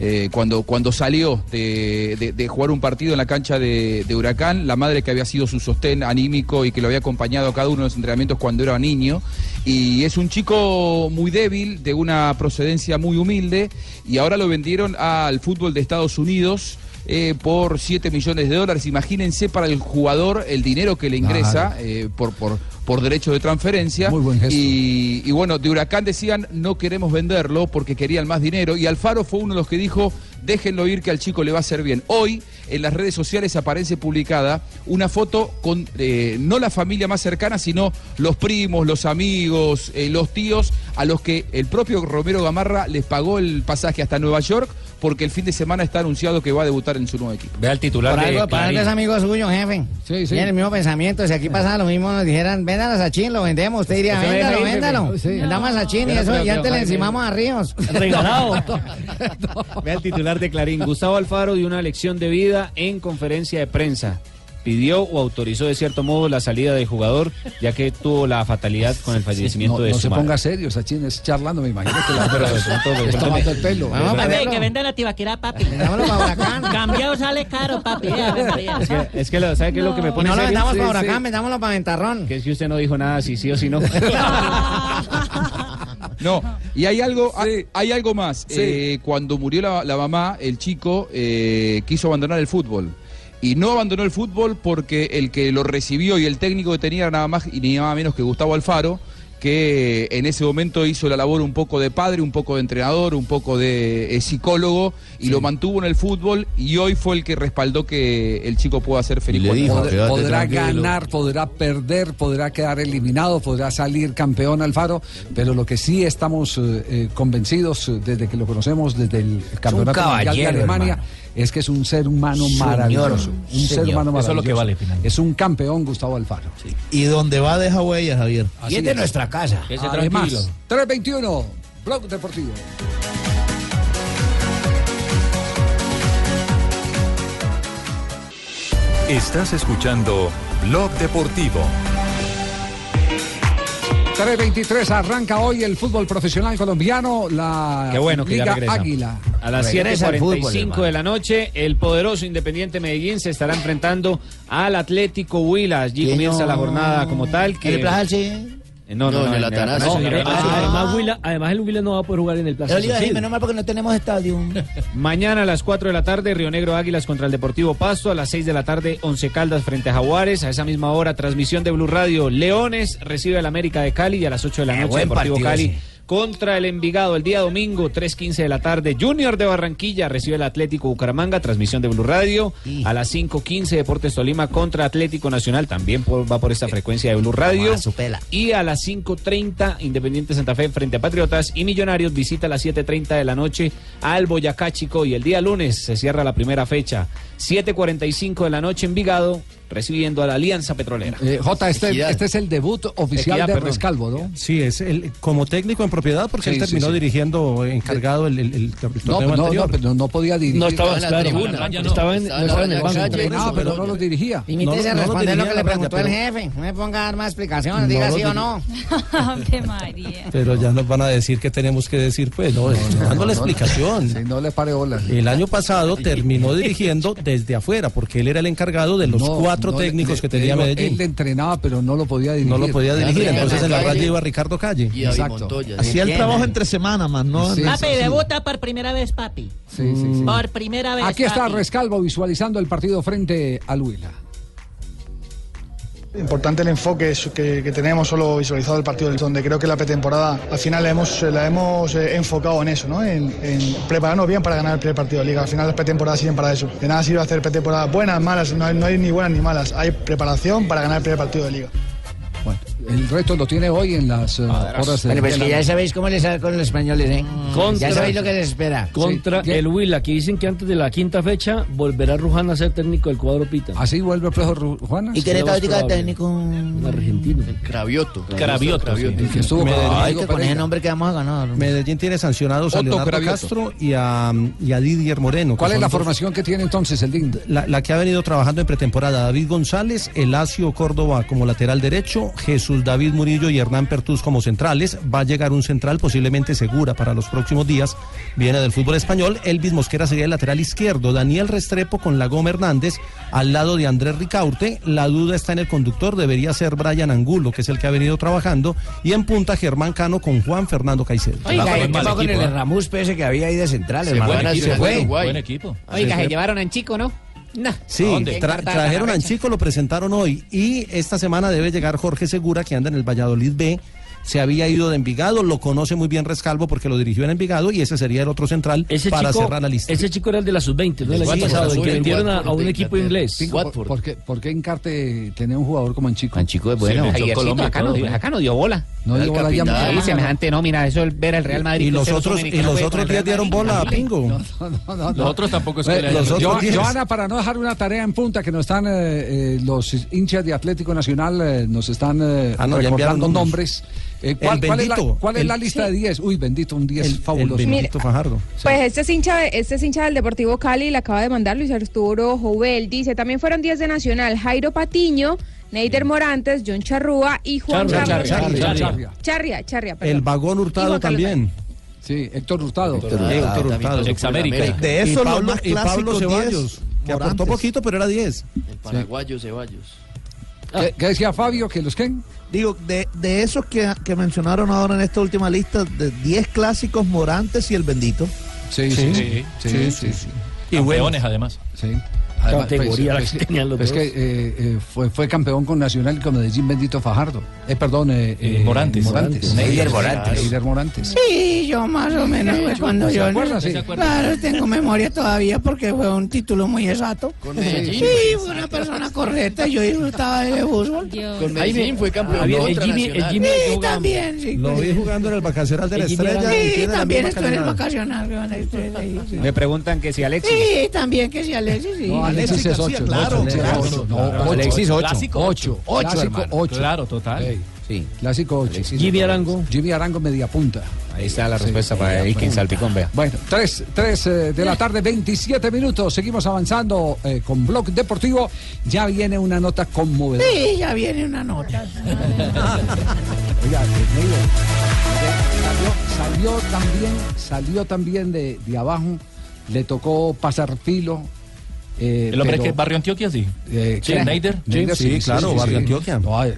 Eh, cuando, cuando salió de, de- de jugar un partido en la cancha de, de Huracán, la madre que había sido su sostén anímico y que lo había acompañado a cada uno de los entrenamientos cuando era niño. Y es un chico muy débil, de una procedencia muy humilde, y ahora lo vendieron al fútbol de Estados Unidos. Eh, por 7 millones de dólares. Imagínense para el jugador el dinero que le ingresa Claro. eh, por, por, por derecho de transferencia. Muy buen gesto. Y, y bueno, de Huracán decían no queremos venderlo porque querían más dinero. Y Alfaro fue uno de los que dijo déjenlo ir que al chico le va a hacer bien. Hoy en las redes sociales aparece publicada una foto con eh, no la familia más cercana, sino los primos, los amigos, los tíos, a los que el propio Romero Gamarra les pagó el pasaje hasta Nueva York porque el fin de semana está anunciado que va a debutar en su nuevo equipo. Ve al titular Por de algo, por algo es amigo suyo, jefe. Sí, sí. Tiene el mismo pensamiento. Si aquí pasaba lo mismo, nos dijeran, vendan a Sachin, lo vendemos. Usted diría, véndalo, véndalo. Sí. Vendamos a Sachin y Pero, eso, pero, y pero, antes le encimamos a Ríos. Regalado. Ve al titular de Clarín. Gustavo Alfaro dio una lección de vida en conferencia de prensa. Pidió o autorizó de cierto modo la salida del jugador, ya que tuvo la fatalidad con el fallecimiento no de no su se madre. ponga serio, Sachín es charlando, me imagino que la Pero de pronto- me- el pelo. Vamos a Papi, venderlo. que venda la tibaquera, papi. Vendámoslo para Huracán. Cambiado sale caro, papi. Es que, es que lo, ¿sabe qué es lo que me pone no lo vendamos Sí, para sí. Huracán, vendámoslo para Ventarrón. Que es que usted no dijo nada, si sí o si no. No, y hay algo, hay, hay algo más. Sí. Eh, cuando murió la, la mamá, el chico eh, quiso abandonar el fútbol. Y no abandonó el fútbol porque el que lo recibió y el técnico que tenía era nada más y ni nada menos que Gustavo Alfaro, que en ese momento hizo la labor un poco de padre, un poco de entrenador, un poco de eh, psicólogo y lo mantuvo en el fútbol y hoy fue el que respaldó que el chico pueda ser feliz. le cuando- dijo, Pod- quédate podrá tranquilo. ganar, podrá perder, podrá quedar eliminado, podrá salir campeón Alfaro, pero lo que sí estamos eh, eh, convencidos eh, desde que lo conocemos, desde el Campeonato Mundial de Alemania, hermano. es que es un ser humano maravilloso. Un ser humano Eso es maravilloso. lo que vale, finalmente. Es un campeón Gustavo Alfaro. Y donde va deja huella, Javier. Y es de nuestra casa. Que se Además, tranquilo. 321, Blog Deportivo. Estás escuchando Blog Deportivo. 323 arranca hoy el fútbol profesional colombiano, la Qué bueno que ya Liga regresa. Águila. A las Regresa al fútbol, 7.45 hermano. de la noche, el poderoso Independiente Medellín se estará enfrentando al Atlético Huila. Allí comienza la jornada como tal. Que... ¿El Plaza sí? Eh, No, no, No, en el Atanasio. No, Ah. Además, Huila, además, el Huila no va a poder jugar en el Plaza Social. menos mal porque no tenemos estadio. Mañana a las 4 de la tarde, Río Negro Águilas contra el Deportivo Pasto. A las 6 de la tarde, Once Caldas frente a Jaguares. A esa misma hora, transmisión de Blue Radio. Leones recibe al América de Cali y a las 8 de la Eh, noche, buen Deportivo partido Cali ese. Contra el Envigado el día domingo, 3.15 de la tarde. Junior de Barranquilla recibe el Atlético Bucaramanga, transmisión de Blue Radio. A las 5.15 Deportes Tolima contra Atlético Nacional, también por- va por esta frecuencia de Blue Radio. a. Y a las 5.30 Independiente Santa Fe frente a Patriotas y Millonarios visita a las 7.30 de la noche al Boyacá Chico y el día lunes se cierra la primera fecha. 7.45 de la noche en Vigado recibiendo a la Alianza Petrolera. Eh, J, este, este es el debut oficial Equidad, de perdón. Rescalvo, ¿no? Sí, es el, como técnico en propiedad porque Sí, él sí, terminó sí. dirigiendo encargado el, el, el No, torneo no, anterior. no, pero no podía dirigir. No estaba, claro, estaba en, no estaba en el banco. Entrenaba, pero no lo dirigía. Limítese a responder lo que le la preguntó el jefe. No me ponga a dar más explicaciones, No diga sí o no. María. Pero ya nos van a decir que tenemos que decir, pues, no, dando la explicación. Sí, no le pare bolas. El año pasado terminó dirigiendo desde afuera, porque él era el encargado de los No, cuatro no, técnicos le- que tenía Medellín. Él le entrenaba, pero no lo podía dirigir. No lo podía dirigir, entonces en la Calle. raya iba Ricardo Calle. Y Exacto. Montoya. Hacía el trabajo entre semanas, más no. Sí, Papi, sí. debuta por primera vez, papi. Sí, sí, sí. Por primera vez. Aquí está papi. Rescalvo visualizando el partido frente al Huila. Importante el enfoque que, tenemos solo visualizado el partido, donde creo que la pretemporada al final la hemos, la hemos eh, enfocado en eso, en prepararnos bien para ganar el primer partido de liga. Al final las pretemporadas sirven para eso. De nada sirve hacer pretemporadas buenas, malas, no hay, no hay ni buenas ni malas. Hay preparación para ganar el primer partido de liga. Bueno, el reto lo tiene hoy en las eh, horas de Bueno, pues de que la- ya sabéis cómo les sale con los españoles, ¿eh? Contra- Ya sabéis lo que les espera. Contra Sí. el Huila, que dicen que antes de la quinta fecha volverá Ruján a ser técnico del cuadro Pita. Así vuelve el profesor Ru- Juana. ¿Y qué Lo le más táctica probable. técnico? Un argentino. Cravioto. Cravioto, sí. Que estuvo Medellín. Ay, que con ese nombre que vamos a ganar. Medellín tiene sancionados a Leonardo Cravioto. Castro y a, y a Didier Moreno. ¿Cuál es la dos- formación que tiene entonces el DIN? La, la que ha venido trabajando en pretemporada, David González, Elacio Córdoba como lateral derecho, Jesús David Murillo y Hernán Pertús como centrales. Va a llegar un central posiblemente segura para los próximos días. Viene del fútbol español. Elvis Mosquera sería el lateral izquierdo. Daniel Restrepo con la Gómez Hernández al lado de Andrés Ricaurte. La duda está en el conductor. Debería ser Brian Angulo, que es el que ha venido trabajando. Y en punta Germán Cano con Juan Fernando Caicedo. Oiga, ¿qué pasó con equipo, el ¿eh? Ramus ese que había ahí de central? Se Marrano? Nacional se fue. Buen equipo. Oiga, se llevaron a Chico, ¿no? Sí, tra- trajeron a Chico, lo presentaron hoy y esta semana debe llegar Jorge Segura que anda en el Valladolid B. Se había ido de Envigado, lo conoce muy bien Rescalvo porque lo dirigió en Envigado y ese sería el otro central Ese para chico, cerrar la lista. ese chico era el de la sub-20, ¿no? El El año pasado, el que vendieron a, a un equipo Inglaterra. inglés. ¿por, Watford. por qué, por qué Encarte tenía un jugador como en Chico? Tan chico es bueno. Sí, Colombia acá, no, ¿eh? acá no dio bola. No Era llegó el la capitán. llama. Ahí semejante nómina, eso es ver el Real Madrid. Y los otros, y los otros días dieron bola a. Pingo. No, no, no, Los otros tampoco es que. Joana, para no dejar una tarea en punta que nos están eh, eh, los hinchas de Atlético Nacional, eh, nos están Ah, recordando nombres. Eh, ¿cuál, El cuál es la, cuál es el- la lista de 10? Uy, bendito, un 10 El, el fabuloso. bendito Fajardo. Pues este es hincha, de- este es hincha del Deportivo Cali, le acaba de mandar Luis Arturo Jovel. Dice, también fueron 10 de Nacional, Jairo Patiño, Neider Morantes, John Charrúa y Juan Charria. Charria, Charria. Charria. Charria. El vagón Y Hurtado también. Sí, Héctor Hurtado. Héctor Hurtado. también Ex América. De Y eso los Pablo, más y Pablo clásicos Ceballos, 10, que aportó poquito, pero era 10. El paraguayo Ceballos. ¿Qué, qué decía Fabio? ¿Que los qué? Digo, de, de esos que, que mencionaron ahora en esta última lista, de 10 clásicos, Morantes y el Bendito. Sí, Sí, sí, sí, sí, sí, sí. Y Campeones, además. Sí. Categoría la pues, que es tenían los es dos. que eh, eh, fue, fue campeón con Nacional y con Medellín Bendito Fajardo. Eh, perdón, eh, eh, Morantes. Morantes. Neider Morantes. Neider Morantes. Sí, yo más o menos fue cuando ¿Se yo... acuerda? Sí. Claro, tengo memoria todavía porque fue un título muy exacto. Con Medellín. Sí, fue una persona correcta, yo disfrutaba de fútbol. Dios. Con Medellín fue campeón Javier, el contra Jimmy, el Nacional. Jimmy Sí, que también, sí. Lo vi jugando en el vacacional de la El Estrella. y Sí, la también estoy en el vacacional. que van a estar ahí, sí. Me preguntan que si Alexis. Sí, también que sí, Alexis, sí. No, Alexis es García, 8. claro, Alexis es claro. ocho. No, ocho. Alexis, ocho. Clásico. 8. Ocho, Clásico hermano. 8. Claro, total. Sí. Clásico 8. Jimmy Arango. Jimmy Arango media punta. Ahí está la respuesta para Iken Salpicón, vea. Bueno, 3, de la tarde, 27 minutos. Seguimos avanzando eh, con Blog Deportivo. Ya viene una nota conmovedora. Sí, ya viene una nota. Oiga, eh, eh, salió, salió también, salió también de, de abajo, le tocó pasar filo Eh, ¿El hombre pero- que Barrio Antioquia, sí? Eh, Sí. Neider. Sí, claro, Barrio Antioquia. No, a- a-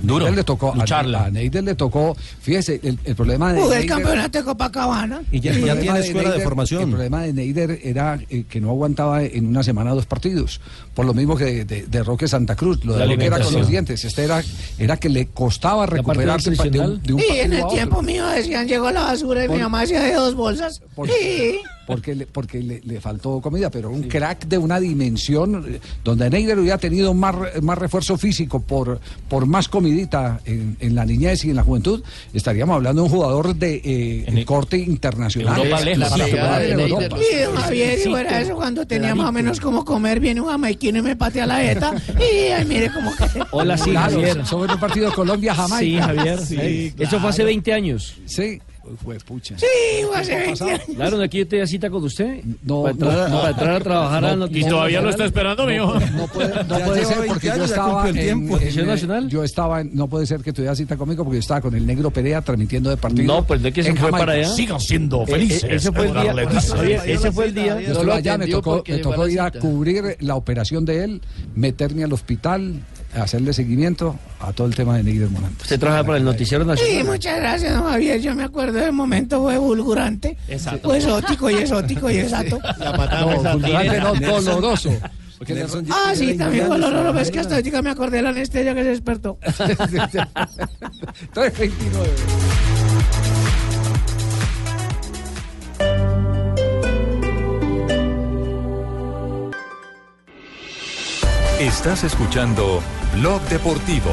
Duro, Neider le tocó, a, lucharla. a Neider le tocó, fíjese, el, el problema de Jugué el Neider- campeonato de Copacabana. Y ya, el ya problema tiene escuela de Neider- formación. El problema de Neider era eh, que no aguantaba en una semana dos partidos. Por lo mismo que de, de- de Roque Santa Cruz. Lo de La Roque era con los dientes. Este era, era que le costaba recuperarse de un, de un Y en el otro. tiempo mío decían, llegó la basura y mi Por- mamá hacía de dos bolsas. Por- Sí. porque le, porque le, le faltó comida, pero un crack de una dimensión eh, donde Neider hubiera tenido más, más refuerzo físico por, por más comidita en, en la niñez y en la juventud, estaríamos hablando de un jugador de eh, corte internacional. Europa Sí, jugar en de Europa. Y Javier, y fuera eso, cuando tenía más o menos como comer, viene un jamaiquino y me patea la jeta. Y ay, mire cómo que... Hola, sí, Claro, Javier. sobre el partido Colombia-Jamaica. Sí, Javier. Sí, Eso fue hace 20 años. Sí, fue pucha. Sí, fue hace 20 años. Claro, ¿no quiere tener cita con usted? No, para entrar, no, no. para entrar a trabajar a Y todavía lo está esperando, mijo. No puede, ser 20 porque yo estaba cumplió el en, tiempo. en, ¿Selección eh, nacional? yo estaba en- no puede ser que tuviera cita conmigo porque yo estaba con el negro Perea transmitiendo de partido. No, pues de que se fue Jamaica. para allá. Sigan siendo Eh, felices. eh, ese fue el día, ese fue el día. Yo No estuve lo allá, me tocó, me tocó ir a cubrir la operación de él, meterme al hospital, hacerle seguimiento a todo el tema de Neider Morantes. Usted trabaja para el Noticiero Sí, Nacional. muchas gracias, don Javier. Yo me acuerdo del momento, fue vulgurante. Exacto. Fue exótico y exótico y exacto. La patada No, esa vulgarante no, doloroso. Nelson Ah, sí, también fue 20 lo años, lo es que hasta ahorita me acordé de la anestesia que se despertó. Entonces, 29. Estás escuchando Blog Deportivo.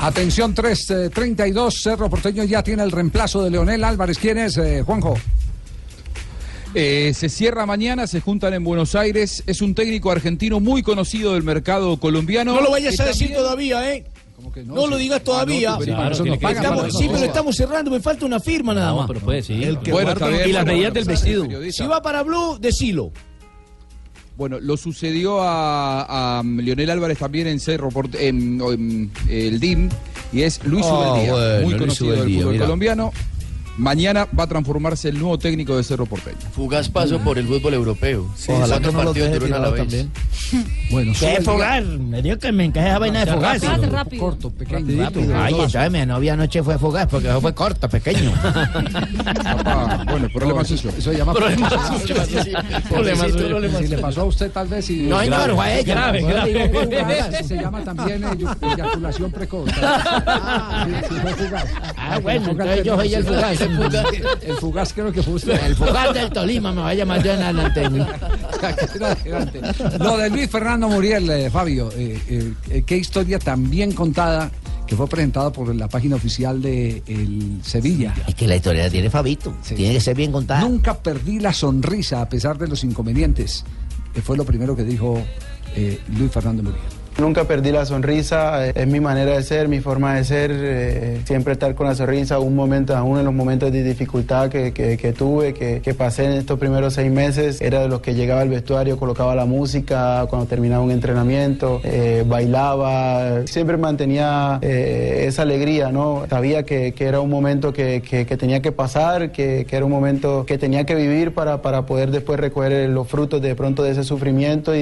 Atención 332, Cerro Porteño ya tiene el reemplazo de Leonel Álvarez. ¿Quién es, eh, Juanjo? Eh, se cierra mañana, se juntan en Buenos Aires. Es un técnico argentino muy conocido del mercado colombiano. No lo vayas a decir también- todavía, ¿eh? que no? lo digas todavía. Ah, no, pagan, Estamos- eso sí, pero estamos cerrando, me falta una firma nada No, más. pero puede, sí. El que Bueno, guarda- Y las medidas del vestido. Si va para Blue, decilo. Bueno, lo sucedió a, a Leonel Álvarez también en Cerro, Port- en, el DIM, y es Luis Ubeldía, bueno, muy Luis conocido del fútbol mira. colombiano. Mañana va a transformarse el nuevo técnico de Cerro Porteño. Fugaz paso por el fútbol europeo. Ojalá Cuatro que no lo partidos deje a la vez. también. Bueno, ¿Qué el fogar? Me dio que me encaje esa vaina de fogar. Rápido, rápido. corto, pequeño. Rapidito. Ay, entonces mi novia anoche fue fugaz porque eso fue corto, pequeño. Papá, bueno, el problema es eso. Eso se llama Problemas Problemas suyos. suyos. Si le pasó a usted tal vez y No, fue a ella. Grave, grave. digo fugaz. Eso se llama también eyaculación precoz. Sí, sí, fugaz. Ah, bueno, entonces yo soy el fugaz. El fugaz, el fugaz creo que fue usted. El fugaz del Tolima me va a llamar yo en adelante. Lo de Luis Fernando Muriel, eh, Fabio, eh, eh, eh, qué historia tan bien contada que fue presentada por la página oficial de el Sevilla. Es que la historia la tiene Fabito. Tiene que ser bien contada. Nunca perdí la sonrisa a pesar de los inconvenientes. que fue lo primero que dijo Luis Fernando Muriel. Nunca perdí la sonrisa, eh, es mi manera de ser, mi forma de ser, eh, siempre estar con la sonrisa, un momento, aún en los momentos de dificultad que, que- tuve, que, que pasé en estos primeros seis meses, era de los que llegaba al vestuario, colocaba la música cuando terminaba un entrenamiento, eh, bailaba, siempre mantenía esa alegría, ¿no? Sabía que, era un momento que, tenía que pasar, que, era un momento que tenía que vivir para, para poder después recoger los frutos de pronto de ese sufrimiento y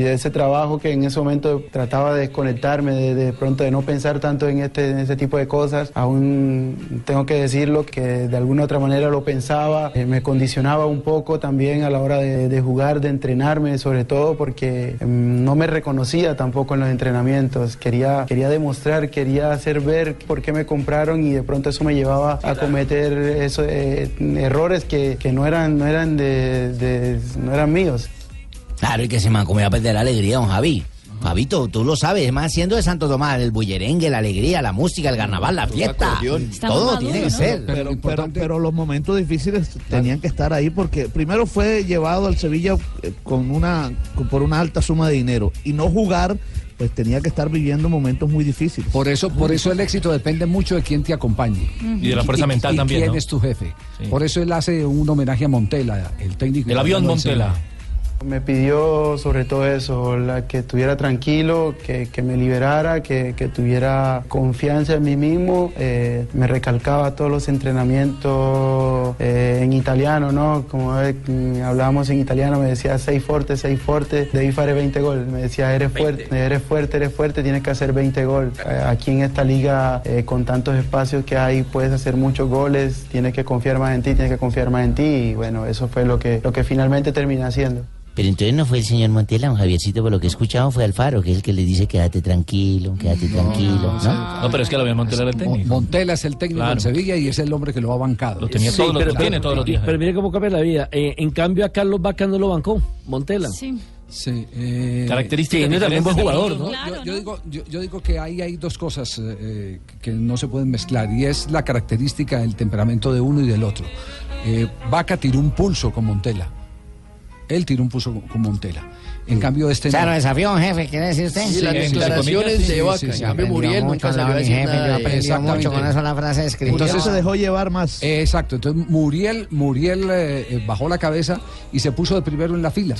de ese trabajo que en ese momento trataba de desconectarme, de, de pronto de no pensar tanto en, este, en ese tipo de cosas. Aún tengo que decirlo que de alguna otra manera lo pensaba, eh, me condicionaba un poco también a la hora de, de jugar, de entrenarme, sobre todo porque em, no me reconocía tampoco en los entrenamientos. Quería, quería demostrar, quería hacer ver por qué me compraron y de pronto eso me llevaba a cometer eso, eh, errores que, que no eran, no eran de, de- no eran míos. Claro, y que se me comía a perder la alegría, don Javi. Fabito, tú lo sabes, es más siendo de Santo Tomás, el bullerengue, la alegría, la música, el carnaval, la fiesta. Todo tiene que ser. Pero, pero, pero los momentos difíciles tenían que estar ahí porque primero fue llevado al Sevilla eh, con una por una alta suma de dinero y no jugar pues tenía que estar viviendo momentos muy difíciles. Por eso, por eso el éxito depende mucho de quién te acompañe. Y de la fuerza mental y también, quién ¿no? es tu jefe. Sí. Por eso él hace un homenaje a Montela, el técnico. El avión Montela. Me pidió sobre todo eso, la, que estuviera tranquilo, que, que me liberara, que, que tuviera confianza en mí mismo. Eh, me recalcaba todos los entrenamientos eh, en italiano, ¿no? Como eh, hablábamos en italiano, me decía sei forte, sei forte, devi fare 20 gol. Me decía eres fuerte, eres fuerte, eres fuerte, tienes que hacer 20 gol. Eh, aquí en esta liga, con tantos espacios que hay, puedes hacer muchos goles, tienes que confiar más en ti, tienes que confiar más en ti. Y bueno, eso fue lo que, lo que finalmente terminé haciendo. Pero entonces no fue el señor Montela, don Javiercito, por lo que he escuchado fue Alfaro, que es el que le dice quédate tranquilo, quédate tranquilo, ¿no? No, pero es que lo Montela era el técnico. Montela es el técnico Claro. en Sevilla y es el hombre que lo ha bancado. Lo tenía todos los- pero, tiene todos los días. Pero mire cómo cambia la vida. Eh, en cambio, a Carlos Vaca no lo bancó, Montela. Sí. Sí, eh, Características Tiene también buen jugador, ¿no? Yo, yo digo, yo, yo digo que ahí hay dos cosas eh, eh, que no se pueden mezclar y es la característica del temperamento de uno y del otro. Eh, Vaca tiró un pulso con Montela. Él tiró un pulso con, Montela. En cambio, este O sea, no. lo desafió, jefe, ¿quiere decir usted? Sí, las declaraciones de Vaca. Cambio, Aprendió Muriel mucho nunca mi jefe, nada yo aprendí mucho con eso la frase de escritura. Entonces se dejó llevar más. Exacto, entonces Muriel, Muriel eh, eh, bajó la cabeza y se puso de primero en la fila.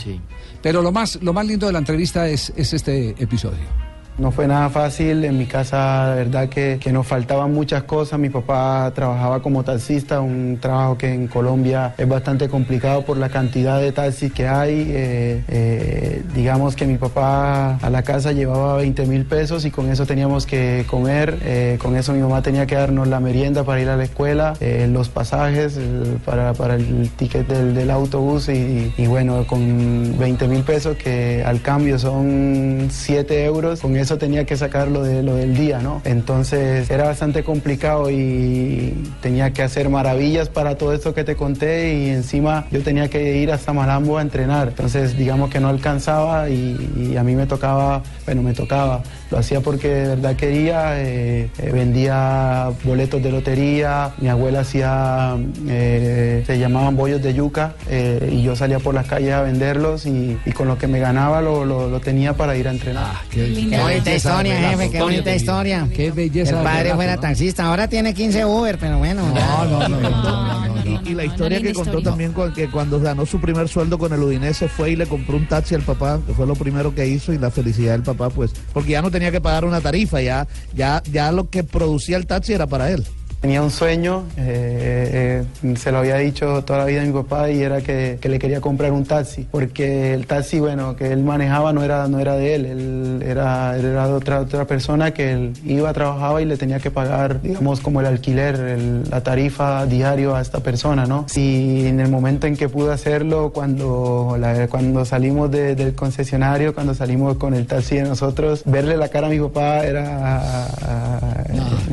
Pero lo más, lo más lindo de la entrevista es, es este episodio. No fue nada fácil, en mi casa la verdad que, que nos faltaban muchas cosas, mi papá trabajaba como taxista, un trabajo que en Colombia es bastante complicado por la cantidad de taxis que hay, eh, eh, digamos que mi papá a la casa llevaba 20 mil pesos y con eso teníamos que comer, eh, con eso mi mamá tenía que darnos la merienda para ir a la escuela, los pasajes para, para el ticket del, del autobús y, y bueno, con 20 mil pesos que al cambio son 7 euros, con tenía que sacar lo, de, lo del día, ¿no? Entonces era bastante complicado y tenía que hacer maravillas para todo esto que te conté y encima yo tenía que ir hasta Malambo a entrenar, entonces digamos que no alcanzaba y a mí me tocaba, bueno, me tocaba, lo hacía porque de verdad quería, eh, eh, vendía boletos de lotería, mi abuela hacía, eh, se llamaban bollos de yuca eh, y yo salía por las calles a venderlos y, y con lo que me ganaba lo, lo- lo tenía para ir a entrenar. Qué bonita historia, jefe, qué bonita historia. Qué belleza. El padre relato, fuera ¿no? taxista, ahora tiene 15 Uber, pero bueno. No, no, no, Y, y la historia que contó historia. también con- que cuando ganó su primer sueldo con el Udinese fue y le compró un taxi al papá, que fue lo primero que hizo y la felicidad del papá, pues, porque ya no tenía que pagar una tarifa, ya, ya, ya lo que producía el taxi era para él. Tenía un sueño, eh, eh, se lo había dicho toda la vida a mi papá y era que, que le quería comprar un taxi, porque el taxi, bueno, que él manejaba no era, no era de él, él era, él era de otra, otra persona que él iba, trabajaba y le tenía que pagar, digamos, como el alquiler, el- la tarifa diario a esta persona, ¿no? Y en el momento en que pude hacerlo, cuando, la- cuando salimos de- del concesionario, cuando salimos con el taxi de nosotros, verle la cara a mi papá era,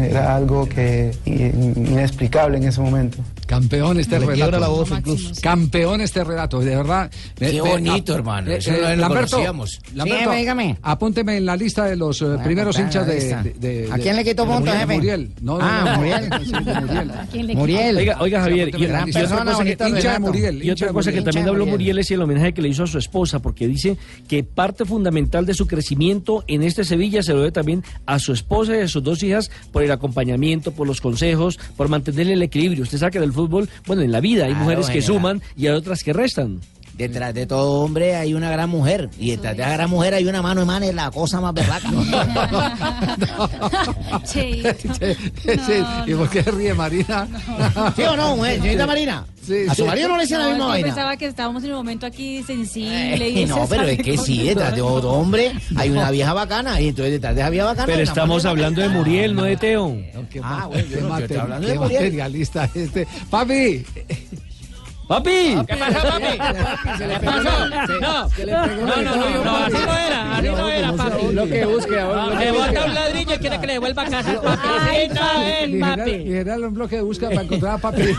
era algo que inexplicable en ese momento. Campeón este Le relato. quiebra la voz incluso. Campeón este relato, de verdad. Qué bonito, hermano, eso no lo Lamberto, conocíamos. Lamberto, Sí, dígame. apúnteme en la lista de los eh, primeros hinchas de, lista. de- de- ¿A quién le puntos, Muriel, jefe? Muriel. No, no, Ah, no, Muriel. Muriel. Muriel. Oiga, oiga Javier, y, Gran y otra persona, cosa que, bonito hincha de relato. Muriel, y otra cosa que también habló Muriel. Es el homenaje que le hizo a su esposa, porque dice que parte fundamental de su crecimiento en este Sevilla se lo debe también a su esposa y a sus dos hijas por el acompañamiento, por los consejos, por mantenerle el equilibrio. Usted sabe que en el fútbol, bueno, en la vida hay Claro, mujeres que general. suman y hay otras que restan. Detrás de todo hombre hay una gran mujer. Y detrás de la gran mujer hay una mano hermana, es la cosa más berraca. Sí. Sí, ¿Y por qué ríe Marina? ¿Sí o no, mujer? Señorita Marina. Sí, a su sí. marido no le decían la No, misma vaina. pensaba que estábamos en un momento aquí sensible. y Eh, no, pero es que sí, detrás de todo hombre hay una vieja bacana. Y entonces detrás de esa vieja bacana. Pero estamos hablando de. Muriel, no de Teo. Ah, bueno, yo no, estoy hablando de Muriel. materialista este. Papi. ¡Papi! ¿Qué pasa, papi? ¿Qué pasó? No, no, no, no, no, así no era, así no era, papi. Lo que busque, ahora, Le bota un ladrillo y quiere que le devuelva a casa al papi. Así no es, papi. General un bloque de búsqueda para encontrar a papi.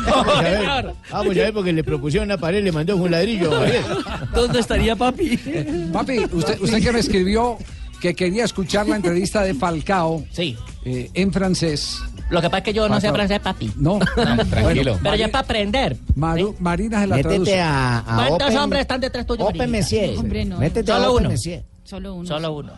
Vamos a ver, porque le propusieron una pared, le mandó un ladrillo. ¿Dónde estaría papi? Papi, usted, usted que me escribió que quería escuchar la entrevista de Falcao Sí. eh, en francés. Lo que pasa es que yo no sé francés, papi. No, tranquilo. Pero ya es para aprender. Maru- Marina se la Métete traduce. a, a ¿Cuántos Open- hombres están detrás tuyo, Open? Messier. Hombre, no. Métete a Solo Open uno. Messier. Solo uno. Solo uno.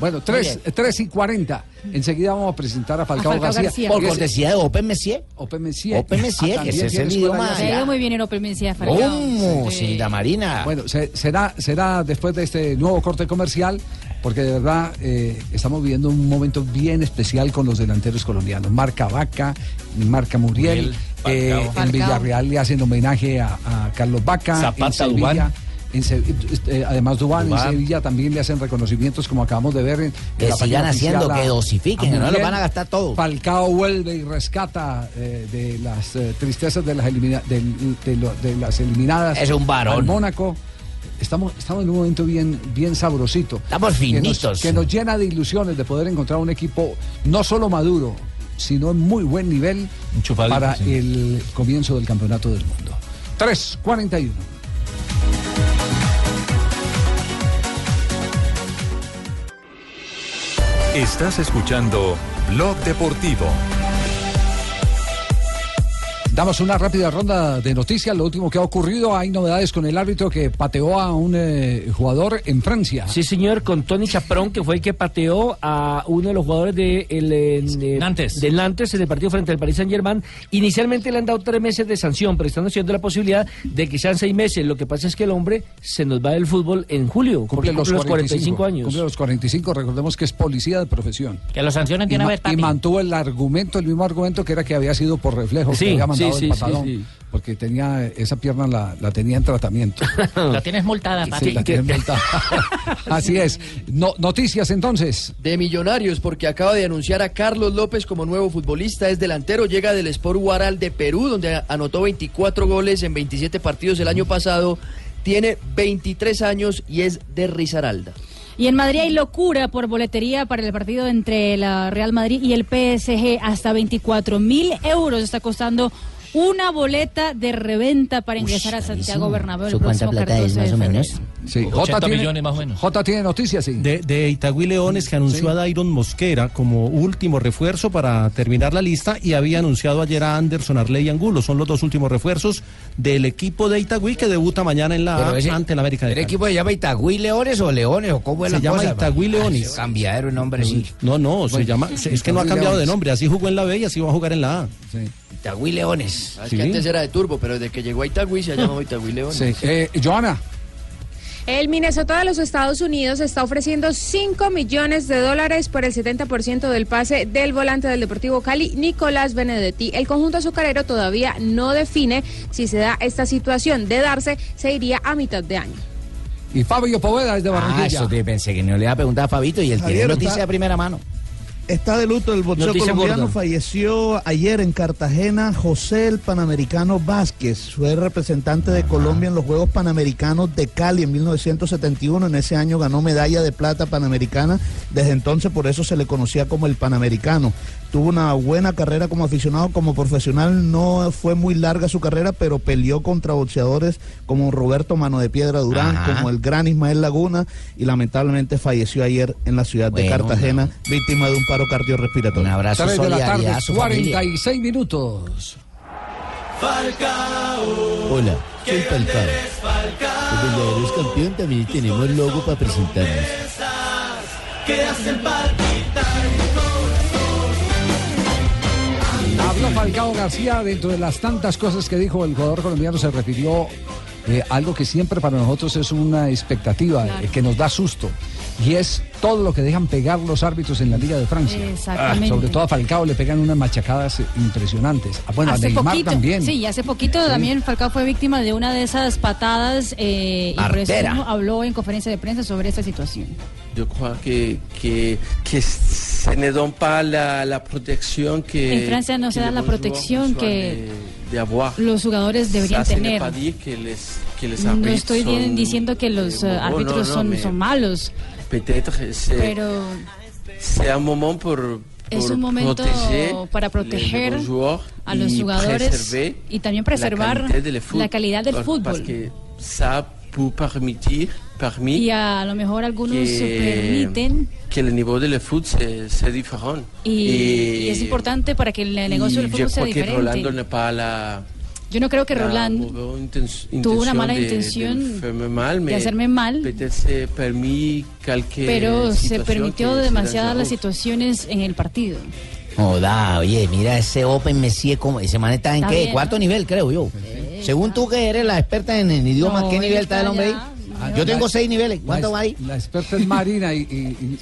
Bueno, 3, y 40. Enseguida vamos a presentar a Falcao, A Falcao García. García. Por cortesía de Open Messier. Open Messier. Open Messier, Ah, que ese es el idioma. Le ha ido muy bien en Open Mencía, Falcao. ¿Cómo, Sí. señorita Marina? Bueno, se- será, será después de este nuevo corte comercial, porque de verdad eh, estamos viviendo un momento bien especial con los delanteros colombianos. Marca Vaca, Marca Muriel. Muriel, eh, en. Villarreal le hacen homenaje a, a Carlos Vaca. Zapata, en Sevilla, Duván. en Se- eh, además, Dubán, en. Sevilla también le hacen reconocimientos, como acabamos de ver. En, en Que la sigan haciendo, que dosifiquen, que no lo van a gastar todo. Falcao vuelve y rescata eh, de las eh, tristezas de las, elimina- del- de, lo- de las eliminadas. Es un varón. al Mónaco. Estamos, estamos en un momento bien, bien sabrosito. Estamos Que nos- finitos. Que nos, llena de ilusiones de poder encontrar un equipo no solo maduro, sino en muy buen nivel para sí. el comienzo del campeonato del mundo. 3.41. Estás escuchando Blog Deportivo. Damos una rápida ronda de noticias. Lo último que ha ocurrido, hay novedades con el árbitro que pateó a un eh, jugador en Francia. Sí, señor, con Tony Chaprón, que fue el que pateó a uno de los jugadores de, el, eh, Nantes. del Nantes en el partido frente al Paris Saint Germain. Inicialmente le han dado tres meses de sanción, pero están haciendo la posibilidad de que sean seis meses. Lo que pasa es que el hombre se nos va del fútbol en julio, porque Cumple los 45, años. Cumple los 45, recordemos que es policía de profesión. Que lo sancionen Y, de una vez, y mantuvo el argumento, el mismo argumento que era que había sido por reflejo, Sí, que había mandado sí, sí, patadón, sí, sí. porque tenía esa pierna la, la tenía en tratamiento. Lo tienes multada, papi. Sí, la tiene multada. Así es. No, noticias entonces. De Millonarios, porque acaba de anunciar a Carlos López como nuevo futbolista. Es delantero, llega del Sport Guaral de Perú, donde anotó 24 goles en 27 partidos el año pasado. Tiene 23 años y es de Risaralda. Y en Madrid hay locura por boletería para el partido entre la Real Madrid y el PSG. Hasta 24 mil euros está costando una boleta de reventa para ingresar a Santiago Bernabéu el ¿Eso cuánta próximo plata es 14 de más o menos? Sí, 80 tiene, millones más o menos. J tiene noticias, sí. De, de Itagüí Leones que anunció a Dairon Mosquera como último refuerzo para terminar la lista y había anunciado ayer a Anderson Arley Angulo. Son los dos últimos refuerzos del equipo de Itagüí que debuta mañana en la ese- ante la América de ¿El Cali. equipo se llama Itagüí Leones o Leones o cómo es Se la llama cosa? Itagüí Ay, Leones. Cambiadero el nombre, sí. No, no, se llama, es que no ha Itagüí cambiado de Leones. nombre. Así jugó en la B y así va a jugar en la A. Itagüí Leones. Ah, es Sí. que antes era de Turbo, pero desde que llegó a Itagüí se ha llamado Itagüí León. Sí. Eh, Joana. El Minnesota de los Estados Unidos está ofreciendo 5 millones de dólares por el 70% del pase del volante del Deportivo Cali, Nicolás Benedetti. El conjunto azucarero todavía no define si se da esta situación. De darse, se iría a mitad de año. Y Fabio Poveda es de Ah, Barranquilla. eso te pensé que no le iba a preguntar a Fabito y él tiene noticia de primera mano. Está de luto el boxeo Noticia colombiano. gorda. Falleció ayer en Cartagena José el Panamericano Vázquez. Fue representante de Colombia en los Juegos Panamericanos de Cali en 1971. En ese año ganó medalla de plata panamericana. Desde entonces por eso se le conocía como el Panamericano. Tuvo una buena carrera como aficionado, como profesional. No fue muy larga su carrera, pero peleó contra boxeadores como Roberto Mano de Piedra Durán, Ajá. como el gran Ismael Laguna y lamentablemente falleció ayer en la ciudad de Cartagena, víctima de un paro cardiorrespiratorio. Un abrazo 3 de la tarde, a su familia. 46 minutos. Hola, soy Falcao. Los verdaderos campeón también tenemos logo para presentarnos. Habló Falcao García, dentro de las tantas cosas que dijo el jugador colombiano, se refirió eh, a algo que siempre para nosotros es una expectativa, eh, que nos da susto, y es todo lo que dejan pegar los árbitros en la Liga de Francia. Exactamente. Ah, sobre todo a Falcao le pegan unas machacadas eh, impresionantes. Ah, bueno, a hace Neymar poquito, también. sí, hace poquito también Falcao fue víctima de una de esas patadas eh, y por eso habló en conferencia de prensa sobre esta situación. Je crois que, que, que se ne pas la, la protección que. En Francia no que se da la protección que de, los jugadores deberían tener. que les, que les No estoy son- diciendo que los eh, eh, árbitros no, no, son, mais son malos, c'est pero c'est un moment pour. es un momento para proteger a los jugadores y también preservar la calidad del fútbol. Parce que ça peut permitir, y a lo mejor algunos se que, permiten que el nivel del c'est c'est différent. y, y es importante para que el negocio del fútbol sea Rolando diferente. la, Yo no creo que la Roland tuvo una mala de- de intención hacerme mal, de hacerme mal, se pero se permitió demasiadas se las situaciones en el partido. Joda, oye, mira ese Open Messi, como ese man está en Está qué? bien, Cuarto nivel, creo yo. Según tú que eres la experta en, en idiomas, No, ¿qué nivel está está el hombre ahí? Ah, Yo la- tengo seis niveles. ¿Cuánto la, va ahí? La experta es Marina y, y-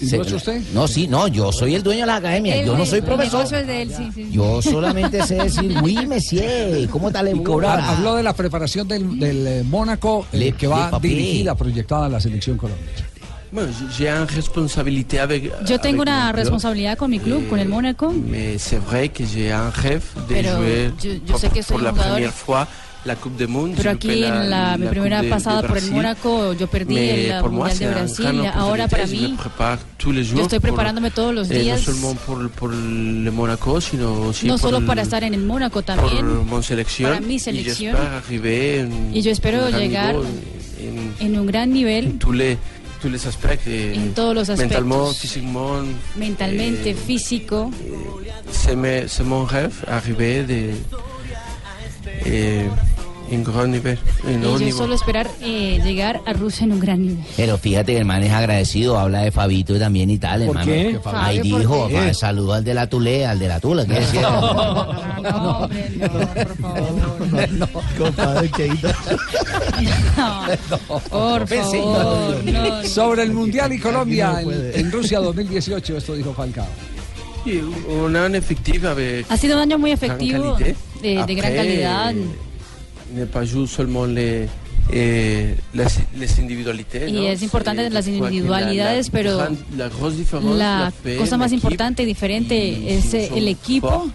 y- y ¿no es usted? No, sí, no, yo soy el dueño de la academia. Yo no soy El profesor. es de él, sí, sí. Yo solamente sé decir, oui, monsieur, ¿cómo tal? Y cobrar. Habló de la preparación del, del eh, Mónaco eh, Le- que le va dirigida, proyectada a la selección colombiana. Bueno, j'ai. Yo tengo una responsabilidad con mi club, con el Mónaco, Mais c'est vrai que j'ai un rêve de Pero jouer yo- yo sé que soy pour la jugador, première fois la Coupe Monde. pero aquí en la, mi primera de- pasada de por el. Mónaco yo perdí Mais el moi, Mundial de Brasil. Ahora para mí, yo estoy preparándome todos los eh, días, no sino solo el- para estar en el Mónaco también, para mi selección. Y yo espero llegar en, en un gran nivel, tous les tous les aspects. eh, En todos los aspectos. Mentalmente, físico. C'est mon rêve, arriver de, eh, en grand niveau. En Y yo solo esperar eh, llegar a Rusia en un gran nivel. Pero fíjate que el man es agradecido, habla de Fabito también y tal, ¿Por hermano. qué? Ahí Fabio, ¿por dijo, qué? saludo al de la Tule, al de la Tula, ¿qué decía? No, hombre, no, por favor. Compadre Cheito. Por favor, no, no. Sobre el Mundial y Colombia no en, en Rusia 2018, esto dijo Falcao. Sí, un año efectivo avec Ha sido un año muy gran efectivo, de, de gran calidad. Ne pas jouer seulement les, eh, les, les individualités. Y ¿no? es importante C'est- las individualidades, la, pero la, gran- la La cosa más importante y diferente es eh, el equipo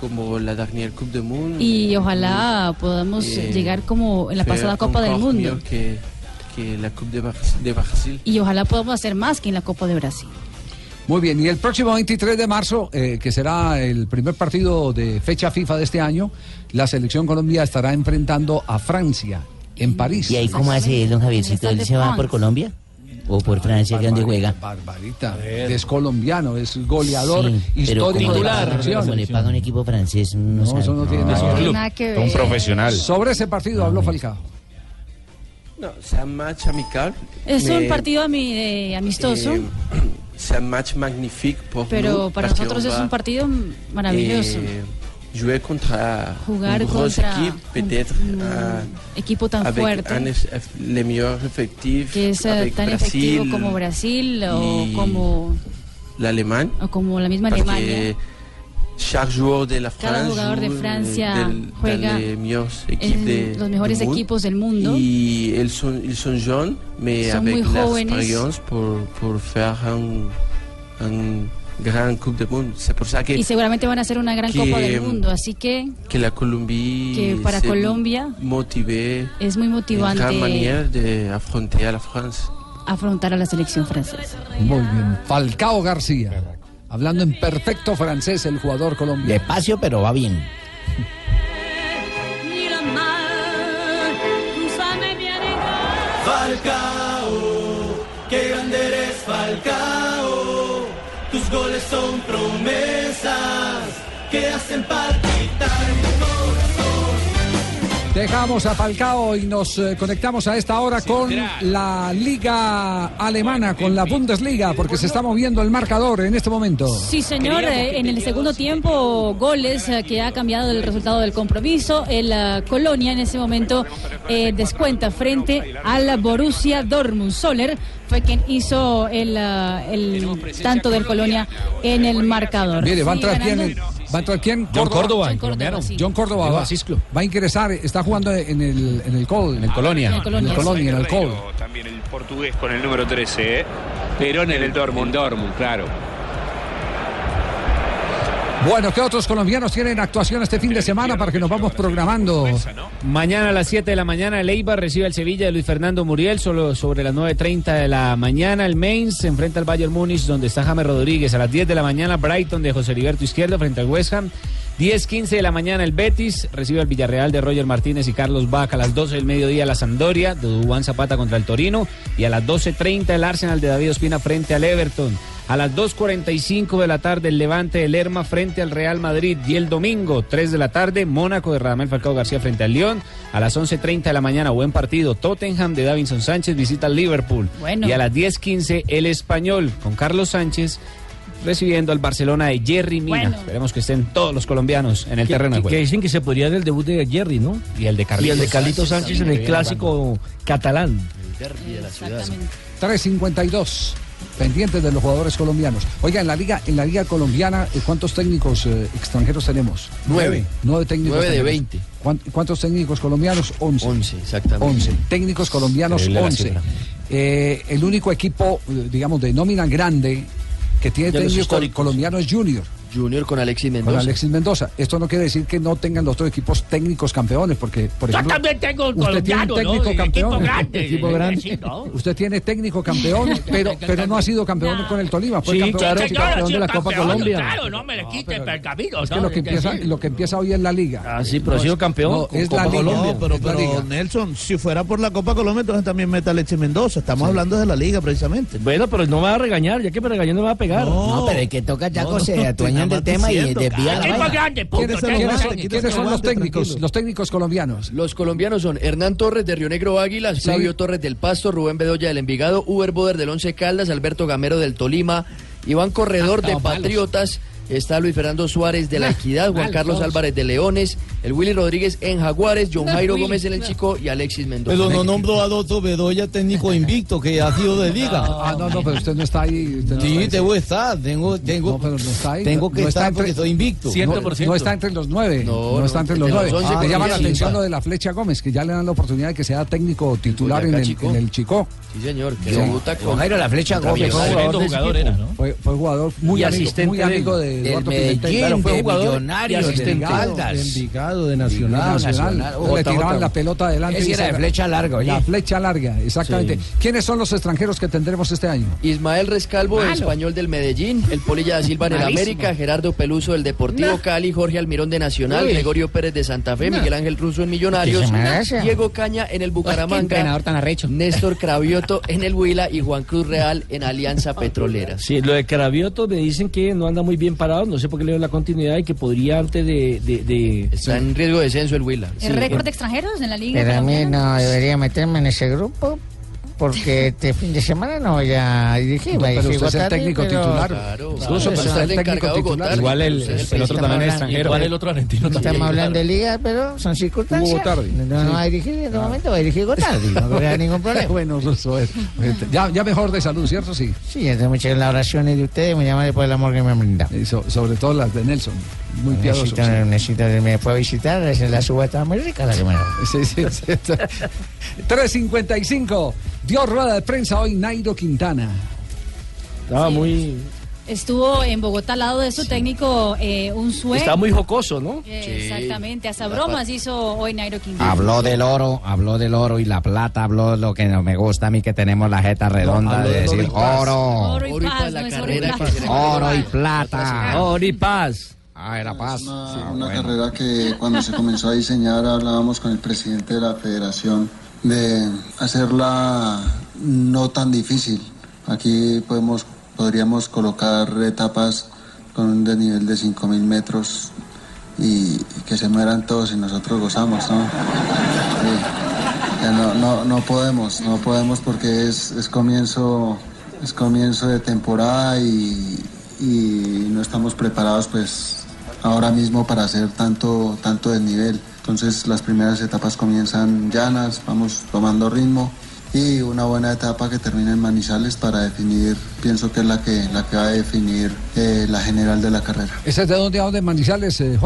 como la dernière Coupe du Monde. y ojalá podamos Eh, llegar como en la pasada Copa del Mundo. Que, que la Coupe de Brasil. Y ojalá podamos hacer más que en la Copa de Brasil. Muy bien, y el próximo 23 de marzo, eh, que será el primer partido de fecha FIFA de este año, la selección Colombia estará enfrentando a Francia en París. ¿Y ahí cómo hace don Javiercito? ¿Él se va por Colombia? ¿O por Francia, que donde juega? Barbarita, es colombiano, es goleador Sí, histórico de la selección. como le paga un equipo francés, no, No, sabe. eso no tiene nada que ver. Nada que ver. Sobre ese partido habló Falcao. No, un match amical. Es un partido ami- eh, amistoso, eh, c'est un match magnifique pour pero nous, para nosotros es un partido maravilloso. eh, jouer contra Jugar contra équipe, peut-être un euh, equipo tan avec fuerte. un eff- les meilleurs effectifs que es eh, avec tan Brasil, efectivo como Brasil o como, o como la misma Alemania. Que chaque joueur de la Cada France jugador de Francia del- juega en de- los mejores monde. equipos del mundo. Y ils sont, ils sont jeunes, mais Son avec muy jóvenes. pour, pour faire un, un Coupe du Monde. C'est pour ça que, Y seguramente van a hacer una gran que, Copa del Mundo, así que que la Colombie que para Colombia motivée es muy motivante grande manière d'affronter la France. afrontar a la selección francesa. Muy bien. Falcao García. Hablando en perfecto francés, el jugador colombiano. Despacio, pero va bien. Falcao, qué grande eres Falcao. Tus goles son promesas que hacen palpitar Dejamos a Falcao y nos eh, conectamos a esta hora con la Liga Alemana, con la Bundesliga, porque se está moviendo el marcador en este momento. Sí, señor, eh, en el segundo tiempo, goles eh, que ha cambiado el resultado del compromiso. El Colonia en ese momento eh, descuenta frente al Borussia Dortmund. Soler fue quien hizo el, el tanto del Colonia en el marcador. Mire, va a Sigue entrar quién, ganando. Va a entrar quién? John Córdoba, John. Córdoba, sí. John Córdoba Llegó va, a Cisco. va a ingresar, está jugando en el, en el Col. En el Colonia. En el Colonia. En el Colonia, en el Col. También el portugués con el número 13, ¿eh? Perón en el Dortmund. Dortmund, claro. Bueno, ¿qué otros colombianos tienen actuación este fin de semana para que nos vamos programando? Mañana a las 7 de la mañana el Eibar recibe al Sevilla de Luis Fernando Muriel, solo sobre las 9.30 de la mañana el Mainz se enfrenta al Bayern Múnich donde está James Rodríguez. A las 10 de la mañana Brighton de José Heriberto Izquierdo frente al West Ham. 10.15 de la mañana el Betis recibe al Villarreal de Roger Martínez y Carlos Bach. A las 12 del mediodía la Sampdoria de Dubán Zapata contra el Torino. Y a las 12.30 el Arsenal de David Ospina frente al Everton. A las 2.45 de la tarde, el Levante de Lerma frente al Real Madrid. Y el domingo, 3 de la tarde, Mónaco de Radamel Falcao García frente al León. A las 11.30 de la mañana, buen partido. Tottenham de Davinson Sánchez visita al Liverpool. Bueno. Y a las 10.15, el Español con Carlos Sánchez recibiendo al Barcelona de Jerry Mina. Bueno. Esperemos que estén todos los colombianos en el Que- terreno de que, juego. que dicen que se podría dar el debut de Jerry, ¿no? Y el de Y Carlitos el de Carlitos Sánchez en el clásico catalán. Derby de la ciudad. 352 pendientes de los jugadores colombianos. Oiga, en la liga, en la liga colombiana, eh, ¿cuántos técnicos eh, extranjeros tenemos? Nueve. Nueve técnicos. Nueve de extranjeros. 20. ¿Cuán- ¿Cuántos técnicos colombianos? Once. Once, exactamente. Once. Técnicos colombianos, once. Eh, el único equipo, eh, digamos, de nómina grande que tiene De técnicos colombianos es Junior. Junior con Alexis Con Mendoza. Alexis Mendoza. Esto no quiere decir que no tengan los otros equipos técnicos campeones, porque, por Yo ejemplo. también tengo un usted tiene un colombiano, ¿no? técnico campeón. equipo grande. Equipo grande. Sí, ¿no? Usted tiene técnico campeón, pero, pero no ha sido campeón con el Tolima. Fue Sí, campeón, claro, campeón de la Copa campeón, Colombia. Claro, no me le quite el pergamino. Es que ¿no? lo que, empieza, lo que empieza hoy en la liga. Ah, sí, pero ha sido campeón con es Copa la liga. No, pero, es pero. Nelson, si fuera por la Copa Colombia, entonces también meta a Leche Mendoza. Estamos hablando de la liga, precisamente. Bueno, pero no me va a regañar, ya que me regañó no me va a pegar. No, pero es que toca ya No, del tema y diciendo, desvía la vaina. grande, punto. ¿Quiénes son, tengo quiénes son- técnico. quiénes son los técnicos, tranquilo. los técnicos colombianos? Los colombianos son Hernán Torres de Río Negro Águilas, Sí. Flavio Torres del Pasto, Rubén Bedoya del Envigado, Uber Boder del Once Caldas, Alberto Gamero del Tolima, Iván Corredor de Ah, malos. Está Luis Fernando Suárez de La Equidad, Juan Carlos. Álvarez de Leones, el Willy Rodríguez en Jaguares, John Jairo Gómez en el. Chico y Alexis Mendoza. Pero no nombró a Doto Bedoya técnico invicto que ha sido de liga. Ah, no, no, pero usted no está ahí. usted no Sí, está ahí. debo estar, tengo, tengo, No, pero no está ahí. tengo que no estar entre- porque soy invicto. No, no está entre los nueve. No, No, está entre los nueve. once Me llama la atención lo de la Flecha Gómez, que ya le dan la oportunidad de que sea técnico titular en el, Chicó. en el Chico. Sí, señor, que Sí. debuta con Jairo, la flecha Gómez. Millonarios. Tremendo jugador era, ¿no? Fue, fue jugador muy Y amigo, asistente muy amigo de Eduardo Medellín. Claro, fue de jugador de asistente. Caldas. De Envigado, de Ah, Nacional. Nacional. Jota, Le tiraban la pelota adelante. Ese y era de flecha larga, oye. La flecha larga, exactamente. ¿Quiénes son los extranjeros que tendremos este año? Ismael Rescalvo, el Malo. español del Medellín, el Polilla da Silva en el. América, Gerardo Peluso del Deportivo No. Cali, Jorge Almirón de Nacional, Uy. Gregorio Pérez de Santa Fe, Miguel Ángel Russo en Millonarios. Diego Caña en el Bucaramanga, entrenador tan arrecho. Néstor Cravioto en el Huila y Juan Cruz Real en Alianza Petrolera. Sí, lo de Carabioto me dicen que no anda muy bien no sé por qué le doy la continuidad y que podría antes de... de, de- Está en riesgo de descenso el Huila. Sí, ¿El récord eh, de extranjeros en la liga? Pero a mí no debería meterme en ese grupo porque este fin de semana no voy a dirigir. No, pero usted es el técnico pero- titular. Claro, Incluso, claro, pero el el técnico titular. Igual el, Sí, el sí, otro también hablando- extranjero. Igual el otro argentino también. Estamos hablando de liga, pero son circunstancias. Hugo Gotardi. No, no va a dirigir en este momento, va a dirigir Gotardi. No habrá ningún problema. bueno, Russo, eh, ya, ya mejor de salud, ¿cierto? Sí. Sí, entonces muchas las oraciones de ustedes, me llaman por el amor que me han brindado. Y so- sobre todo las de Nelson. Muy piadoso. Necesito, sí. necesito, me puede visitar, es la suba está muy rica la que me da. Sí, sí, sí. 3.55. Dio rueda de prensa hoy Nairo Quintana. Estaba muy... Estuvo en Bogotá al lado de su técnico eh, un sueño. Estaba muy jocoso, ¿no? Exactamente, hasta bromas hizo hoy Nairo Quintana. Habló del oro, habló del oro y la plata, habló lo que no me gusta a mí que tenemos la jeta redonda de decir oro, Oro y paz, oro y carrera plata. oro y plata. Oro y paz. Ah, era paz. Una, Ah, una bueno. carrera que cuando se comenzó a diseñar hablábamos con el presidente de la federación de hacerla no tan difícil. Aquí podemos, podríamos colocar etapas con un desnivel de 5.000 metros y, que se mueran todos y nosotros gozamos, ¿no? No, no, no podemos, no podemos porque es, es comienzo, es comienzo de temporada y, y no estamos preparados pues ahora mismo para hacer tanto, tanto desnivel. Entonces las primeras etapas comienzan llanas, vamos tomando ritmo y una buena etapa que termina en Manizales para definir, pienso que es la que, la que va a definir eh, la general de la carrera. ¿Ese es de dónde a dónde Manizales, eh?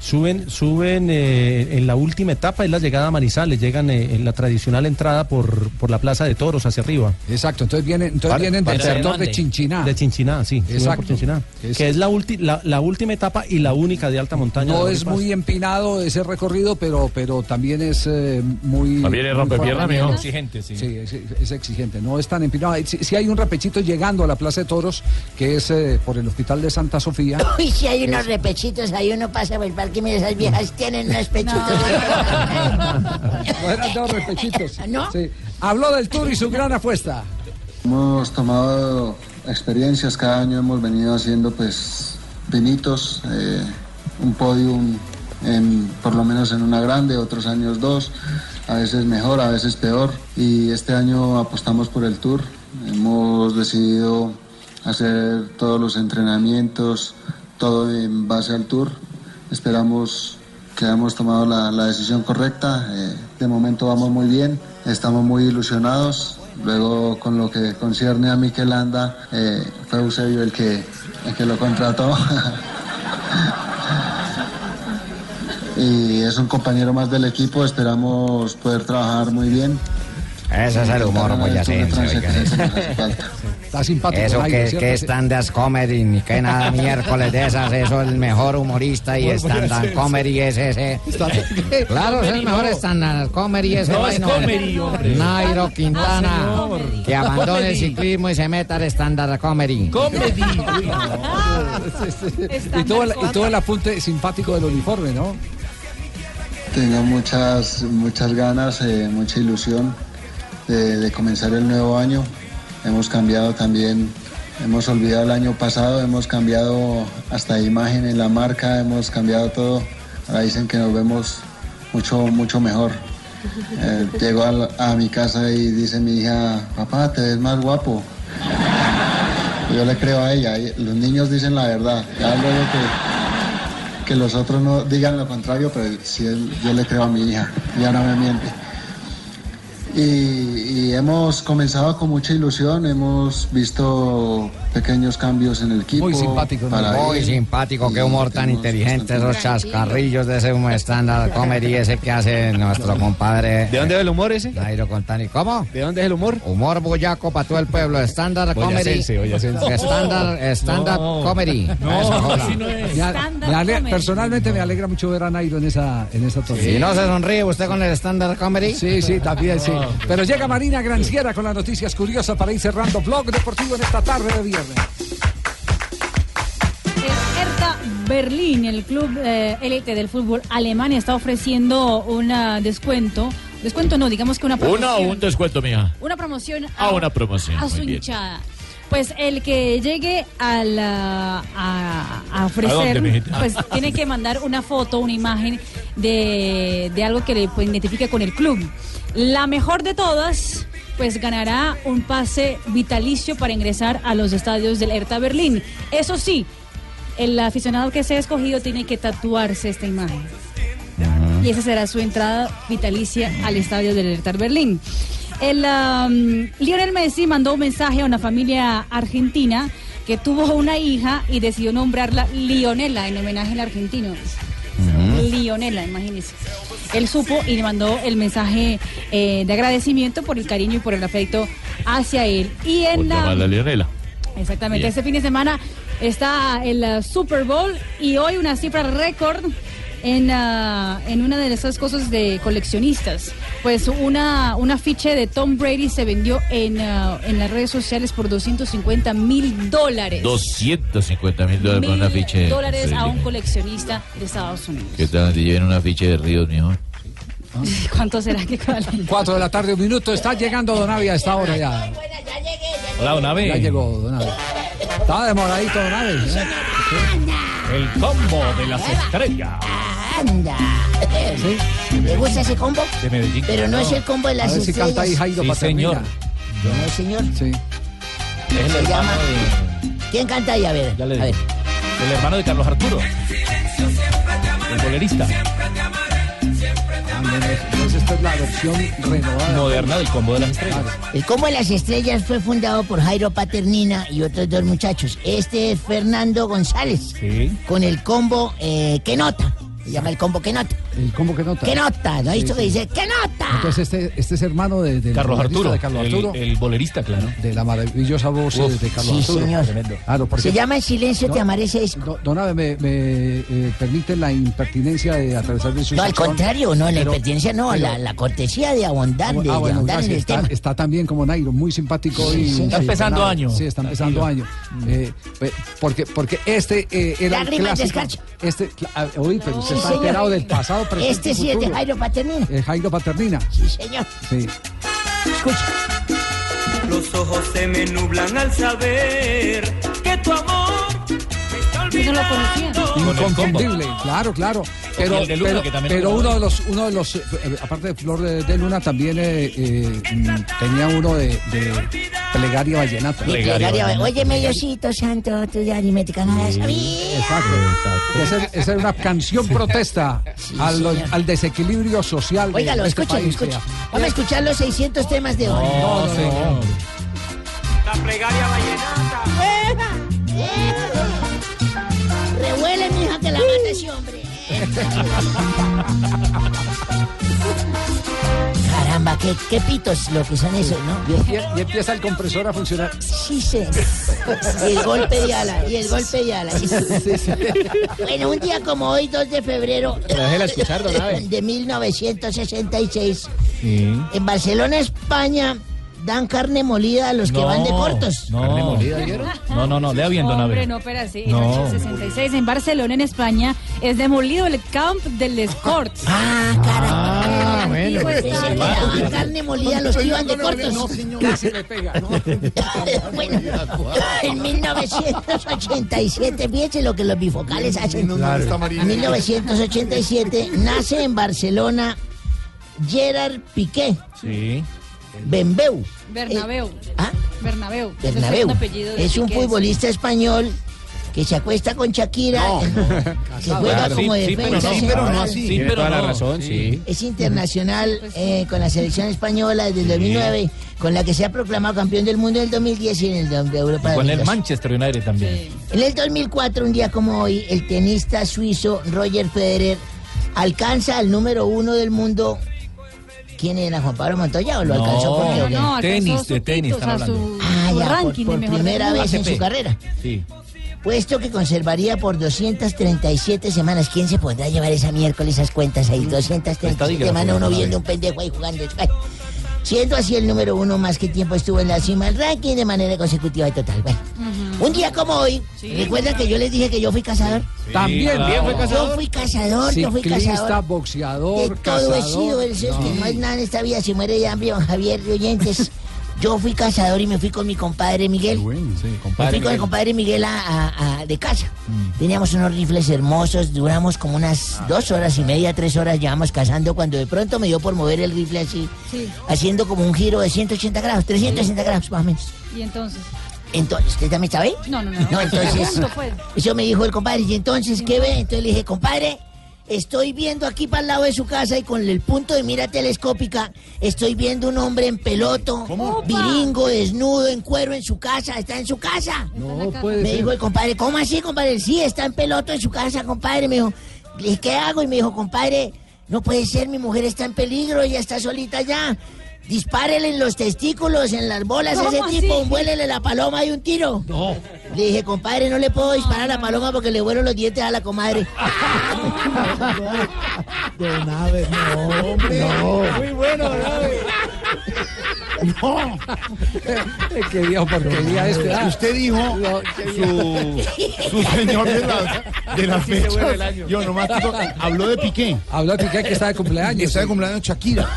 Suben, suben eh, en la última etapa, es la llegada a Manizales, llegan eh, en la tradicional entrada por, por la Plaza de Toros hacia arriba. Exacto, entonces vienen, entonces vienen del sector de Chinchiná. De Chinchiná, sí. Exacto. por Chinchiná, Es- que es la, ulti- la, la última etapa y la única de alta montaña. No de es muy empinado ese recorrido, pero, pero también es eh, muy. También es rompepierna, mijo. Exigente, sí. Sí, es, es exigente. No es tan empinado. Si, si hay un repechito llegando a la Plaza de Toros, que es eh, por el Hospital de Santa Sofía. Uy, si hay unos repechitos, ahí uno pasa por el mira, esas viejas tienen unos pechitos. No eran dos. Sí. Habló del tour y su gran apuesta. Hemos tomado experiencias. Cada año hemos venido haciendo pues pinitos, eh, un podium en, por lo menos en una grande, otros años dos, a veces mejor, a veces peor. Y este año apostamos por el Tour. Hemos decidido hacer todos los entrenamientos, todo en base al Tour. Esperamos que hemos tomado la, decisión correcta. Eh, de momento vamos muy bien, estamos muy ilusionados. Luego, con lo que concierne a Mikel Landa, eh, fue Eusebio el que, el que lo contrató. y es un compañero más del equipo, esperamos poder trabajar muy bien. Ese es el humor boyacense, oiga. Está simpático. Eso que, ¿cierto? que stand-up comedy, ni que nada miércoles de esas, eso el mejor humorista y stand-up comedy es ese. Claro, es el mejor stand-up comedy ese. No, es comedy, hombre. Nairo Quintana, No, señor. que abandone el ciclismo y se meta al stand-up comedy. Comedy. y, todo el, y todo el apunte simpático del uniforme, ¿no? Tengo muchas, muchas ganas, eh, mucha ilusión de, comenzar el nuevo año. Hemos cambiado también, hemos olvidado el año pasado, hemos cambiado hasta imagen en la marca, hemos cambiado todo. Ahora dicen que nos vemos mucho, mucho mejor. Eh, llego a, mi casa y dice mi hija, papá, te ves más guapo. Yo le creo a ella, los niños dicen la verdad. Ya luego que, los otros no digan lo contrario, pero yo le creo a mi hija, ya no me miente. Y, y hemos comenzado con mucha ilusión, hemos visto pequeños cambios en el equipo. Muy simpático, para Muy simpático, qué humor tan inteligente, esos chascarrillos de ese humor stand-up comedy ese que hace nuestro compadre. ¿De dónde es el humor ese? Nairo Contani. ¿Cómo? ¿De dónde es el humor? Humor boyaco para todo el pueblo, stand-up comedy. Stand-up No. comedy. No, así no es. Personalmente me alegra mucho ver a Nairo en esa, en esa torre. ¿Y no se sonríe usted con el stand-up comedy? Sí, sí, también sí. Pero llega Marina Granciera con las noticias curiosas para ir cerrando Blog Deportivo en esta tarde de viernes. El Hertha Berlín, el club eh, élite del fútbol alemán, está ofreciendo un ah, descuento. Descuento no, digamos que una promoción. Una o un descuento, mija. Una promoción Ah, una promoción, a su muy bien. hinchada. Pues el que llegue a, la- a, a ofrecer, ¿A pues tiene que mandar una foto, una imagen de, de algo que le pues, identifique con el club. La mejor de todas, pues ganará un pase vitalicio para ingresar a los estadios del Hertha Berlín. Eso sí, el aficionado que sea escogido tiene que tatuarse esta imagen. Y esa será su entrada vitalicia al estadio del Hertha Berlín. El um, Lionel Messi mandó un mensaje a una familia argentina que tuvo una hija y decidió nombrarla Lionela en homenaje al argentino. Lionela, imagínese. Él supo y le mandó el mensaje eh, de agradecimiento por el cariño y por el afecto hacia él. Y en la... Lionela. Exactamente. Bien. Este fin de semana está el uh, Super Bowl y hoy una cifra récord en, uh, en una de esas cosas de coleccionistas. Pues una, un afiche de Tom Brady se vendió en, uh, en las redes sociales por 250 mil dólares. 250 mil dólares por un afiche. Mil dólares a un coleccionista de Estados Unidos. ¿Qué tal si lleven un afiche de Ríos, mijo? ¿Cuánto será que vale? Cuatro de la tarde, un minuto. Está llegando Don Avi a esta hora ya. Hola, Don Avi. Ya llegó Don Avi. Estaba demoradito Don Avi. ¿eh? El combo de las estrellas. Anda. ¿Le gusta ese combo? De Medellín. Pero no es el combo de las A ver si estrellas. canta ahí Jairo Sí, Paternina. señor. ¿No, señor? Sí. Es el Se hermano llama- de... ¿Quién canta ahí? A ver. Ya le a ver. El hermano de Carlos Arturo. El bolerista. Ah, Entonces esta es la versión renovada. Moderna del combo de las estrellas. El combo de las estrellas fue fundado por Jairo Paternina y otros dos muchachos. Este es Fernando González. Sí. Con el combo eh, ¿Qué nota? Se llama el combo ¿Qué nota? El combo que nota. ¿Qué nota? ¿No ha Sí, visto que dice ¿Qué nota? Entonces este, este es hermano de, del Carlos Arturo. De Carlos el- Arturo. El, bolerista, claro. de la maravillosa voz eh, Uf, de Carlos sí, Arturo. señor. Porque Se llama En silencio te amaré ese disco. Don Abe, me, me, eh, permite la impertinencia de atravesar de su No, al sección, contrario, no, la impertinencia no, pero- la, la cortesía de abundar, de, Ah, de en el está, tema. está también como Nairo, muy simpático Sí, y sí. Está empezando nada, año. Sí, está empezando año. Eh, pe- porque, porque este eh, era el Lágrimas de clásico. escarcha. Este, ah, oí, pero usted está enterado del pasado, presente Este sí es de. Jairo Paternina. Eh, Jairo Paternina. Sí, señor. Sí. Escucha. Los ojos se me nublan al saber que tu amor me está olvidando. Inconfundible, claro, claro. Pero, el de Luna, pero, que también pero uno de los, uno de los, eh, aparte de Flor de, de Luna, también eh, eh, mm, tenía uno de, de plegaria vallenata. Plegaria, Óyeme, Diosito Santo, tu aritmética no la sabía. Exacto. Esa, es- esa es una canción protesta al, señor. al desequilibrio social de Óigalo, este escúchalo. Vamos a escuchar los 600 temas de hoy. No, no, no. La plegaria vallenata. Caramba, qué, qué pitos lo que son esos, ¿no? Y, empie- y empieza el compresor a funcionar. Sí, sí. Y el golpe de ala, y el golpe de ala. Bueno, un día como hoy, 2 de febrero escuchar, de 1966, en Barcelona, España, dan carne molida a los que van de cortos. No, no, no, no, lea bien, don Hombre, no, pero sí. No. En el 66 en Barcelona, en España, es demolido el camp del Les Corts. Ah, caramba. Ah, bueno. Pues se carne molida a los que iban de cortos. Casi me pega, ¿no? bueno, en 1987, fíjense lo que los bifocales hacen. En 1987 nace en Barcelona Gerard Piqué, Sí. Bembeu. Bernabeu. ¿Ah? Bernabeu. Bernabeu. Es, un Es futbolista español que se acuesta con Shakira, que juega Claro, como sí, sí, pero defensa no, sí, pero no así. Sí, pero toda la no. razón, sí. Es internacional eh, con la selección española desde el 2009, con la que se ha proclamado campeón del mundo en el 2010 y en el de Europa Con el 2012. Manchester United también. En el 2004, un día como hoy, el tenista suizo Roger Federer alcanza al número uno del mundo. ¿Quién era? ¿Juan Pablo Montoya o lo No, alcanzó porque No, no, Tenis, de tenis están o sea, su, Ah, ya, por- ranking por, mejor primera vez en su carrera. Sí. Puesto que conservaría por 237 semanas. ¿Quién se podrá llevar esa miércoles esas cuentas ahí? 237 Estadígrafo, semanas uno viendo un pendejo ahí jugando. Ay. Siendo así el número uno más que tiempo estuvo en la cima del ranking de manera consecutiva y total. Bueno, un día como hoy, ¿recuerdan que yo les dije que yo fui cazador? También, También fue Yo cazador. fui cazador, yo fui cazador. De boxeador, todo he cazador. sido, es el que más nada en esta vida se muere de hambre, don Javier de oyentes. Yo fui cazador y me fui con mi compadre Miguel. Sí, Me compadre. fui con el compadre Miguel a, a- a- de casa. Teníamos unos rifles hermosos, duramos como unas dos horas y media, tres horas llevamos cazando cuando de pronto me dio por mover el rifle así, Sí. haciendo como un giro de 180 grados, 360 grados más o menos. Y entonces. Entonces, ¿usted también sabe? No, no, no. No, entonces, eso me dijo el compadre, y entonces, ¿qué ve? Entonces le dije, compadre, estoy viendo aquí para el lado de su casa y con el punto de mira telescópica, estoy viendo un hombre en peloto, viringo, desnudo, en cuero en su casa, está en su casa. No puede Me ser. dijo el compadre, ¿cómo así, compadre? Sí, está en peloto en su casa, compadre. Me dijo, ¿qué hago? Y me dijo, compadre, no puede ser, mi mujer está en peligro, ella está solita ya. Dispárele en los testículos, en las bolas a ese ¿Cómo tipo, vuélele la paloma y un tiro. No. Le dije, compadre, no le puedo disparar a la paloma porque le vuelo los dientes a la comadre. Don Abe, no, hombre. No. Muy bueno, don Abe. No. Qué día porquería este. ah. Usted dijo su, su señor de las de año. Yo nomás habló de Piqué. Habló de Piqué que está de cumpleaños. Está de cumpleaños Shakira.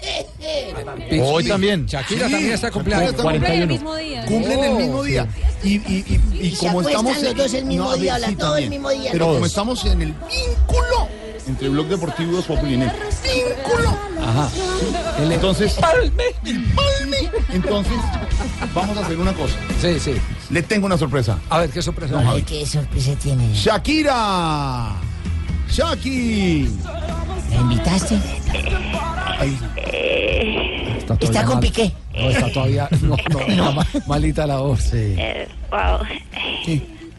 Hoy también. Shakira Sí, también está cumpleaños. Cumplen el 41. mismo día. Cumplen el Oh, mismo día. Y, y, y, y Se como estamos los dos el mismo a ver, día, todo el mismo día, Pero como dos. estamos en el vínculo entre Blog Deportivo y Voz Populi, en el vínculo. Ajá. El- Entonces, palme, el palme. Entonces, vamos a hacer una cosa. Sí, sí. Le tengo una sorpresa. A ver, qué sorpresa. No, Ay, Javi. qué sorpresa tiene. Shakira. Shaki. ¿Me invitaste? Ay, Está, Está con mal. Piqué. No, está todavía. No, no, está ma- malita la voz. Eh, wow.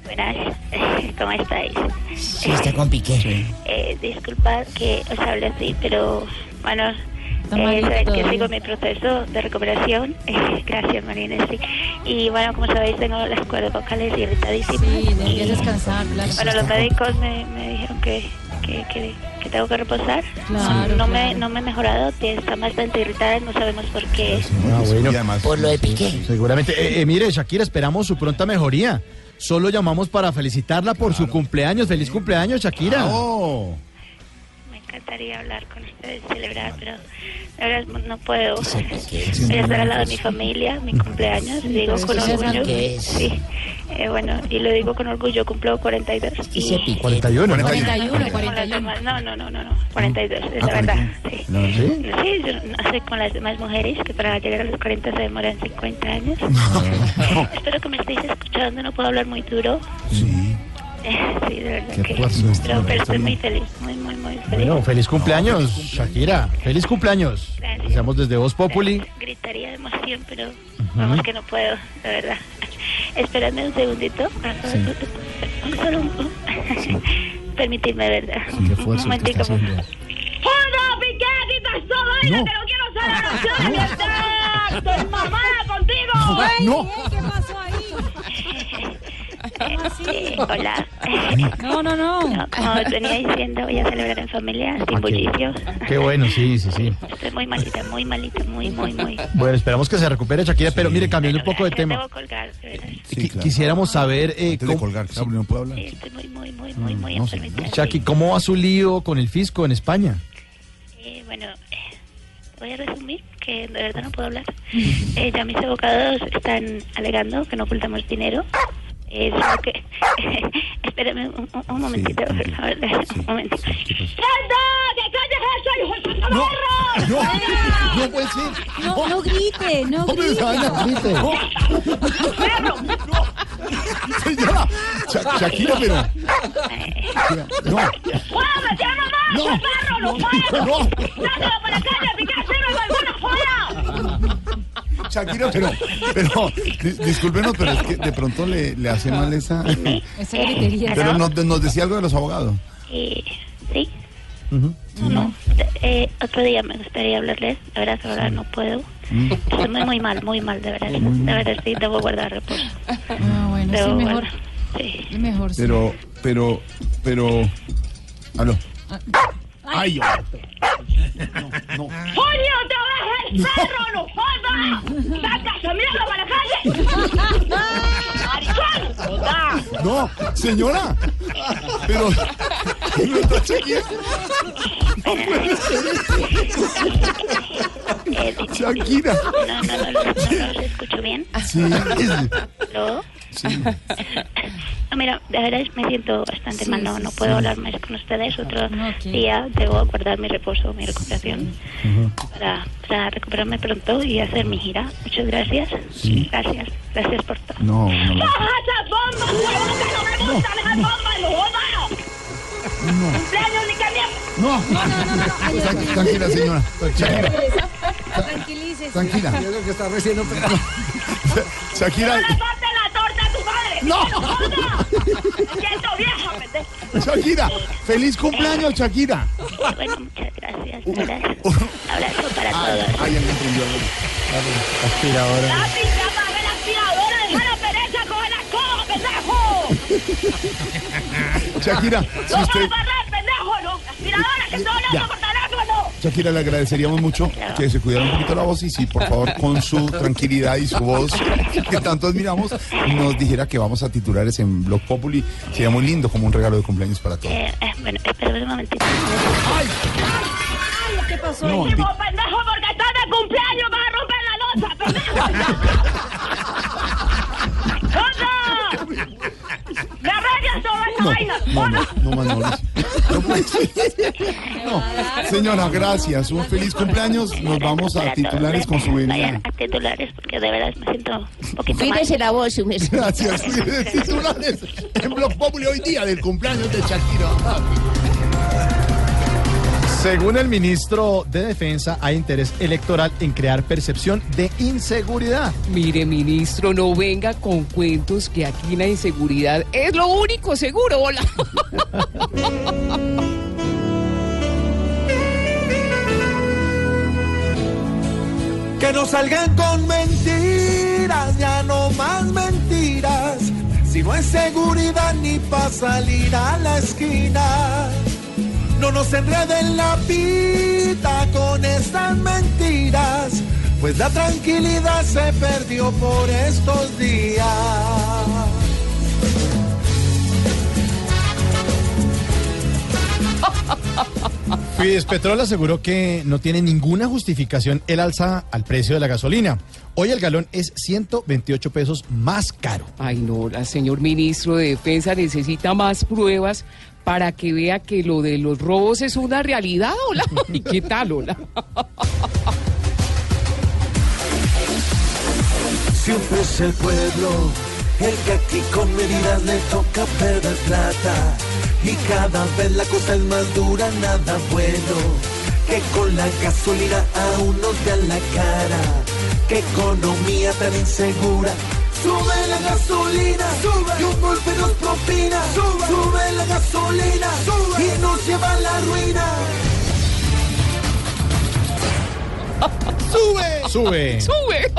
Buenas, ¿cómo estáis? Sí, está con Piqué. Eh, disculpad que os hable así, pero bueno, eh, sabéis que sigo mi proceso de recuperación. Eh, gracias, Marina, sí. Y bueno, como sabéis, tengo las cuerdas vocales irritadísimas. Sí, y, descansar, claro. Bueno, los médicos me, me dijeron que, que, que, que tengo que reposar. Claro, no, me, claro. no me he mejorado, que está bastante irritada, no sabemos por qué. Ah, bueno. además, Por lo de Piqué. Seguramente. Eh, eh, mire, Shakira, esperamos su pronta mejoría. Solo llamamos para felicitarla por su cumpleaños. ¡Feliz cumpleaños, Shakira! Oh. Me encantaría hablar con ustedes, celebrar, pero la verdad no puedo. Voy a estar al lado de mi familia, mi cumpleaños, digo con ¿Qué es orgullo. Sí, eh, bueno, y lo digo con orgullo, cumplo 42. Y, 41, ¿no? 41, con las 41. demás- no, no, no, no, no, 42, es Ah, la verdad. Sí. No, ¿sí? Sí, yo no sé con las demás mujeres que para llegar a los 40 se demoran 50 años. Espero que me estéis escuchando, no puedo hablar muy duro. Sí. Sí, de verdad Qué que. fuerza, Pero, pero estoy muy feliz, muy, muy, muy feliz. Bueno, feliz cumpleaños, Shakira. Feliz cumpleaños. Gracias. Deseamos desde Voz Populi. Gritaría de emoción, pero vamos que no puedo, la verdad. Esperadme un segundito. Un solo un... Permitidme, ¿verdad? qué fuerza un momentico. ¡Oiga, No. que no quiero celebración! ¡Mi ¡Estoy mamá contigo! No. ¿Qué pasó ahí? Sí, hola. No, no, no. No, como os venía diciendo, voy a celebrar en familia, sin bullicios. Qué bueno, sí, sí, sí. Estoy muy malita, muy malita, muy, muy, muy. Bueno, esperamos que se recupere Shakira, pero mire, cambiando un poco de tema. Debo colgar, verdad. Qui- Quisiéramos saber eh, Antes de cómo, colgar, claro, no puedo hablar. Sí, estoy muy, muy, muy, muy, muy No, sí. Shaki, ¿cómo va su lío con el fisco en España? Eh, bueno, eh, voy a resumir que de verdad no puedo hablar. Eh, ya mis abogados están alegando que no ocultamos dinero. Eh, solo que... espérame un, un- momentito, por favor. Un momentito. ¡Santa! ¡Que calles eso, hijo de puta No, perra! no, no puede ser. No, no grite, no grite. Ana, grite. ¡Perro! Señora, Sha- Shakira, pero. No, ¡Fuera, tía mamá! No. ¡Qué perro! ¡No puedo! No. ¡Sácalo para la calle! ¡Piqué, sirve alguna fuera! Shakira, pero. Pero, di- discúlpenos, pero es que de pronto le, le hace mal esa. Esa gritería. Pero nos, nos decía algo de los abogados. Eh, sí. No, eh, otro día me gustaría hablarles. La verdad, ahora no puedo. Estoy muy, muy mal, muy mal, de verdad. De verdad, sí, debo guardar reposo. Ah, bueno, sí, Debo mejor. guardar. Sí. Mejor, sí. Pero, pero, pero. Aló. Ay, yo. No, no. ¡Coño, te vas el perro! ¡No jodas! ¡Saca esa mierda para la calle! ¡Maricón! ¡Joda! No, señora. Pero. ¿No está Shakira? No puede ser. Eh, Shakira. No, no, no, no, no los escucho bien. Sí. ¿Lo? Sí. No, mira, de verdad me siento bastante mal, no, no puedo hablar más con ustedes. Otro día debo guardar mi reposo, mi recuperación, para, para recuperarme pronto y hacer mi gira. Muchas gracias. Gracias, gracias por todo. No, no. ¡Baja esas bombas, huevón, que no no. No. No, no. Tranquila, señora. Shakira. Tranquilícese. Tranquila. Yo creo que está recién operado. Shakira. No. ¡No jodas! ¡Me siento vieja, pendejo! Shakira. Feliz cumpleaños, Shakira. Bueno, muchas gracias, verdad. Abrazo para todos. Ay, alguien prendió algo. Aspiradora. ¡Papi, ya la aspiradora! ¡Deja la pereza! ¡Coge la escoba, pendejo! Shakira, si ¡No usted. puedo barrer, pendejo! ¡No! ¡Aspiradora, que estoy Ya. hablando por teléfono! Shakira, le agradeceríamos mucho que se cuidara un poquito la voz y si por favor con su tranquilidad y su voz que tanto admiramos nos dijera que vamos a titulares en Blog Populi. Sería muy lindo como un regalo de cumpleaños para todos. Eh, eh, bueno, espérame un momentito. Ay, ¿qué pasó? No, ahí? di- ¡Digo, pendejo, porque está de cumpleaños! ¡Vas a romper la losa, pendejo! ¡Anda! ¡Me arreglas toda esta No, vaina! no, no, no más. No puede ser. No. Señora, gracias. Un feliz cumpleaños. Nos vamos a titulares con su. Vayan a titulares porque de verdad me siento un poquito mal. Cuídese la voz, su. Gracias. Titulares en Blog Populi hoy día del cumpleaños de Shakira. Según el ministro de Defensa, hay interés electoral en crear percepción de inseguridad. Mire, ministro, no venga con cuentos que aquí la inseguridad es lo único seguro. Hola. Que no salgan con mentiras, ya no más mentiras. Si no hay seguridad ni para salir a la esquina. No nos enreden la pita con estas mentiras, pues la tranquilidad se perdió por estos días. Fides Petrol aseguró que no tiene ninguna justificación el alza al precio de la gasolina. Hoy el galón es 128 pesos más caro. Ay, no, la señor ministro de Defensa necesita más pruebas para que vea que lo de los robos es una realidad, hola. ¿Y qué tal, hola? Siempre es el pueblo el que aquí con medidas le toca perder plata. Y cada vez la cosa es más dura, nada bueno. Que con la gasolina aún nos dan la cara. Que economía tan insegura. Sube la gasolina, sube, y un golpe nos propina. Sube, sube la gasolina, sube, y nos lleva a la ruina. ¡Sube! Sube. ¡Sube!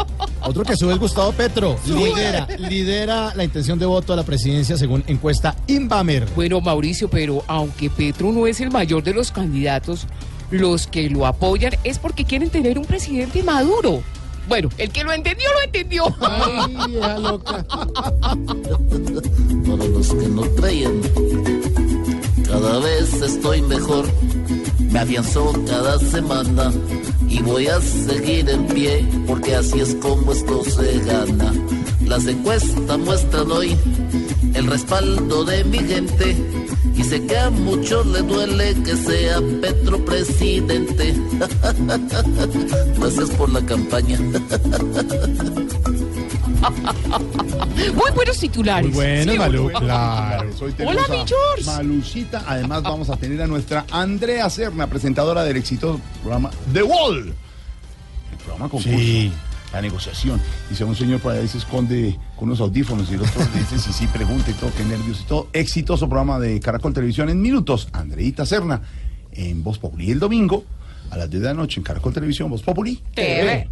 Otro que sube es Gustavo Petro. Sube. Lidera, lidera la intención de voto a la presidencia según encuesta Inbamer. Bueno, Mauricio, pero aunque Petro no es el mayor de los candidatos, los que lo apoyan es porque quieren tener un presidente maduro. Bueno, el que lo entendió, lo entendió. Ay, loca. Para los que no creyen, cada vez estoy mejor. Me afianzó cada semana y voy a seguir en pie porque así es como esto se gana. Las encuestas muestran hoy el respaldo de mi gente y sé que a muchos les duele que sea Petro presidente. Gracias por la campaña. Muy buenos titulares. Muy bueno, Sí, Malú, muy bueno. claro. Hola, mi George. Malucita. Además, vamos a tener a nuestra Andrea Serna, presentadora del exitoso programa The Wall. El programa concurso. Sí. La negociación. Dice un señor por ahí se esconde con unos audífonos y el otro le dice sí, sí, pregunta y todo, qué nervios y todo. Exitoso programa de Caracol Televisión en minutos. Andreita Serna en Voz Populi. Y el domingo a las 10 de la noche en Caracol Televisión, Voz Populi. TV.